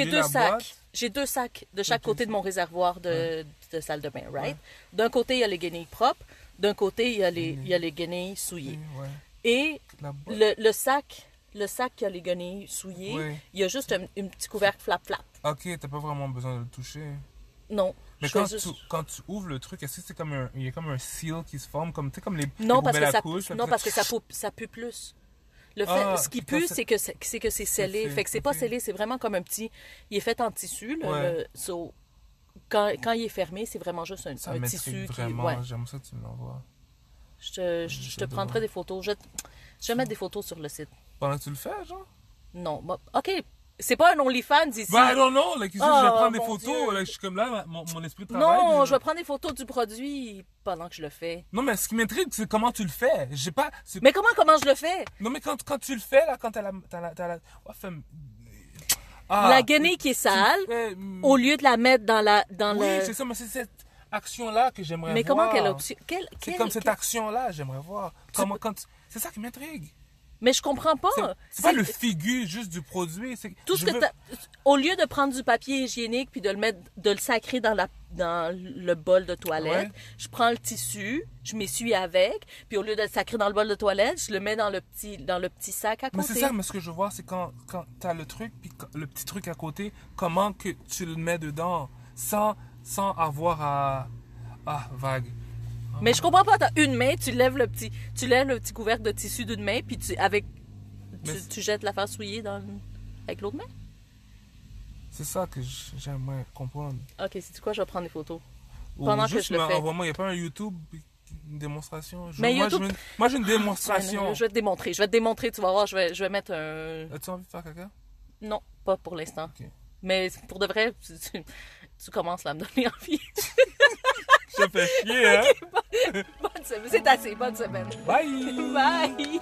deux sacs. J'ai deux sacs de chaque côté de mon réservoir de, de salle de bain, right? D'un côté, il y a les guenilles propres. D'un côté, il y a les, il y a les guenilles souillées. Oui, ouais. Et le, le sac, le sac qui a les guenilles souillées, Oui. il y a juste un, un petit couvercle flap-flap. Ok, t'as pas vraiment besoin de le toucher. Non. Mais quand, juste- tu, quand tu ouvres le truc, est-ce que c'est comme un, il y a comme un seal qui se forme, comme, comme les, Non, les parce que, ça, non parce que ça, pue, ça pue plus. Le fait, Ah, ce qui pue, c'est- que c'est que c'est scellé. fait, que c'est pas ok. scellé, c'est vraiment comme un petit. Il est fait en tissu. Là, Ouais. le- so, quand, quand il est fermé, c'est vraiment juste un, Ça un tissu. Qui, vraiment, ouais. j'aime ça tu me l'envoies. Je te, je, je te de prendrai des photos. Je, je vais mettre des photos sur le site. Pendant que tu le fais, genre? Non. bah, OK. C'est pas un OnlyFans ici. Bah, know, like, je vais Oh, prendre des photos, like, je suis comme là, mon, mon esprit de travail. non, je vais prendre des photos du produit pendant que je le fais. Non, mais ce qui m'intrigue, c'est comment tu le fais. J'ai pas. Mais comment, comment je le fais? Non, mais quand, quand tu le fais, là, quand t'as la. T'as la, la... Femme- Ah, la guenille qui est sale, fais, au lieu de la mettre dans la. Dans Oui, le... c'est ça, mais c'est cette action-là que j'aimerais voir. Mais comment quelle option. Quelle, C'est quelle- comme cette quelle- action-là, j'aimerais voir. Comment, quand C'est ça qui m'intrigue. Mais je comprends pas. C'est- pas le figure juste du produit. Tout ce que veux- Au lieu de prendre du papier hygiénique puis de le mettre, de le sacrer dans, la, dans le bol de toilette, Ouais. je prends le tissu, je m'essuie avec, puis au lieu de le sacrer dans le bol de toilette, je le mets dans le petit, dans le petit sac à Mais côté. c'est ça, mais ce que je vois, c'est quand, quand t'as le truc, puis le petit truc à côté, comment que tu le mets dedans, sans, sans avoir à... Ah, vague. Mais je comprends pas. T'as une main, tu lèves le petit, tu lèves le petit couvercle de tissu d'une main, puis tu, avec, tu, tu jettes l'affaire souillée dans, avec l'autre main? C'est ça que j'aimerais comprendre. Ok, c'est quoi Je vais prendre des photos. Ou Pendant que je le fais. envoie-moi, il n'y a pas un YouTube, une démonstration? Je- Mais moi, YouTube- je moi, j'ai une démonstration. Je vais te démontrer. Je vais te démontrer. Tu vas voir. Je vais, je vais mettre un. As-tu envie de faire caca? Non, pas pour l'instant. Mais pour de vrai, tu, tu- tu commences là, à me donner <laughs> envie te fais chier, hein? Okay, bonne. C'est assez. Bonne semaine. Bye! <laughs> Bye!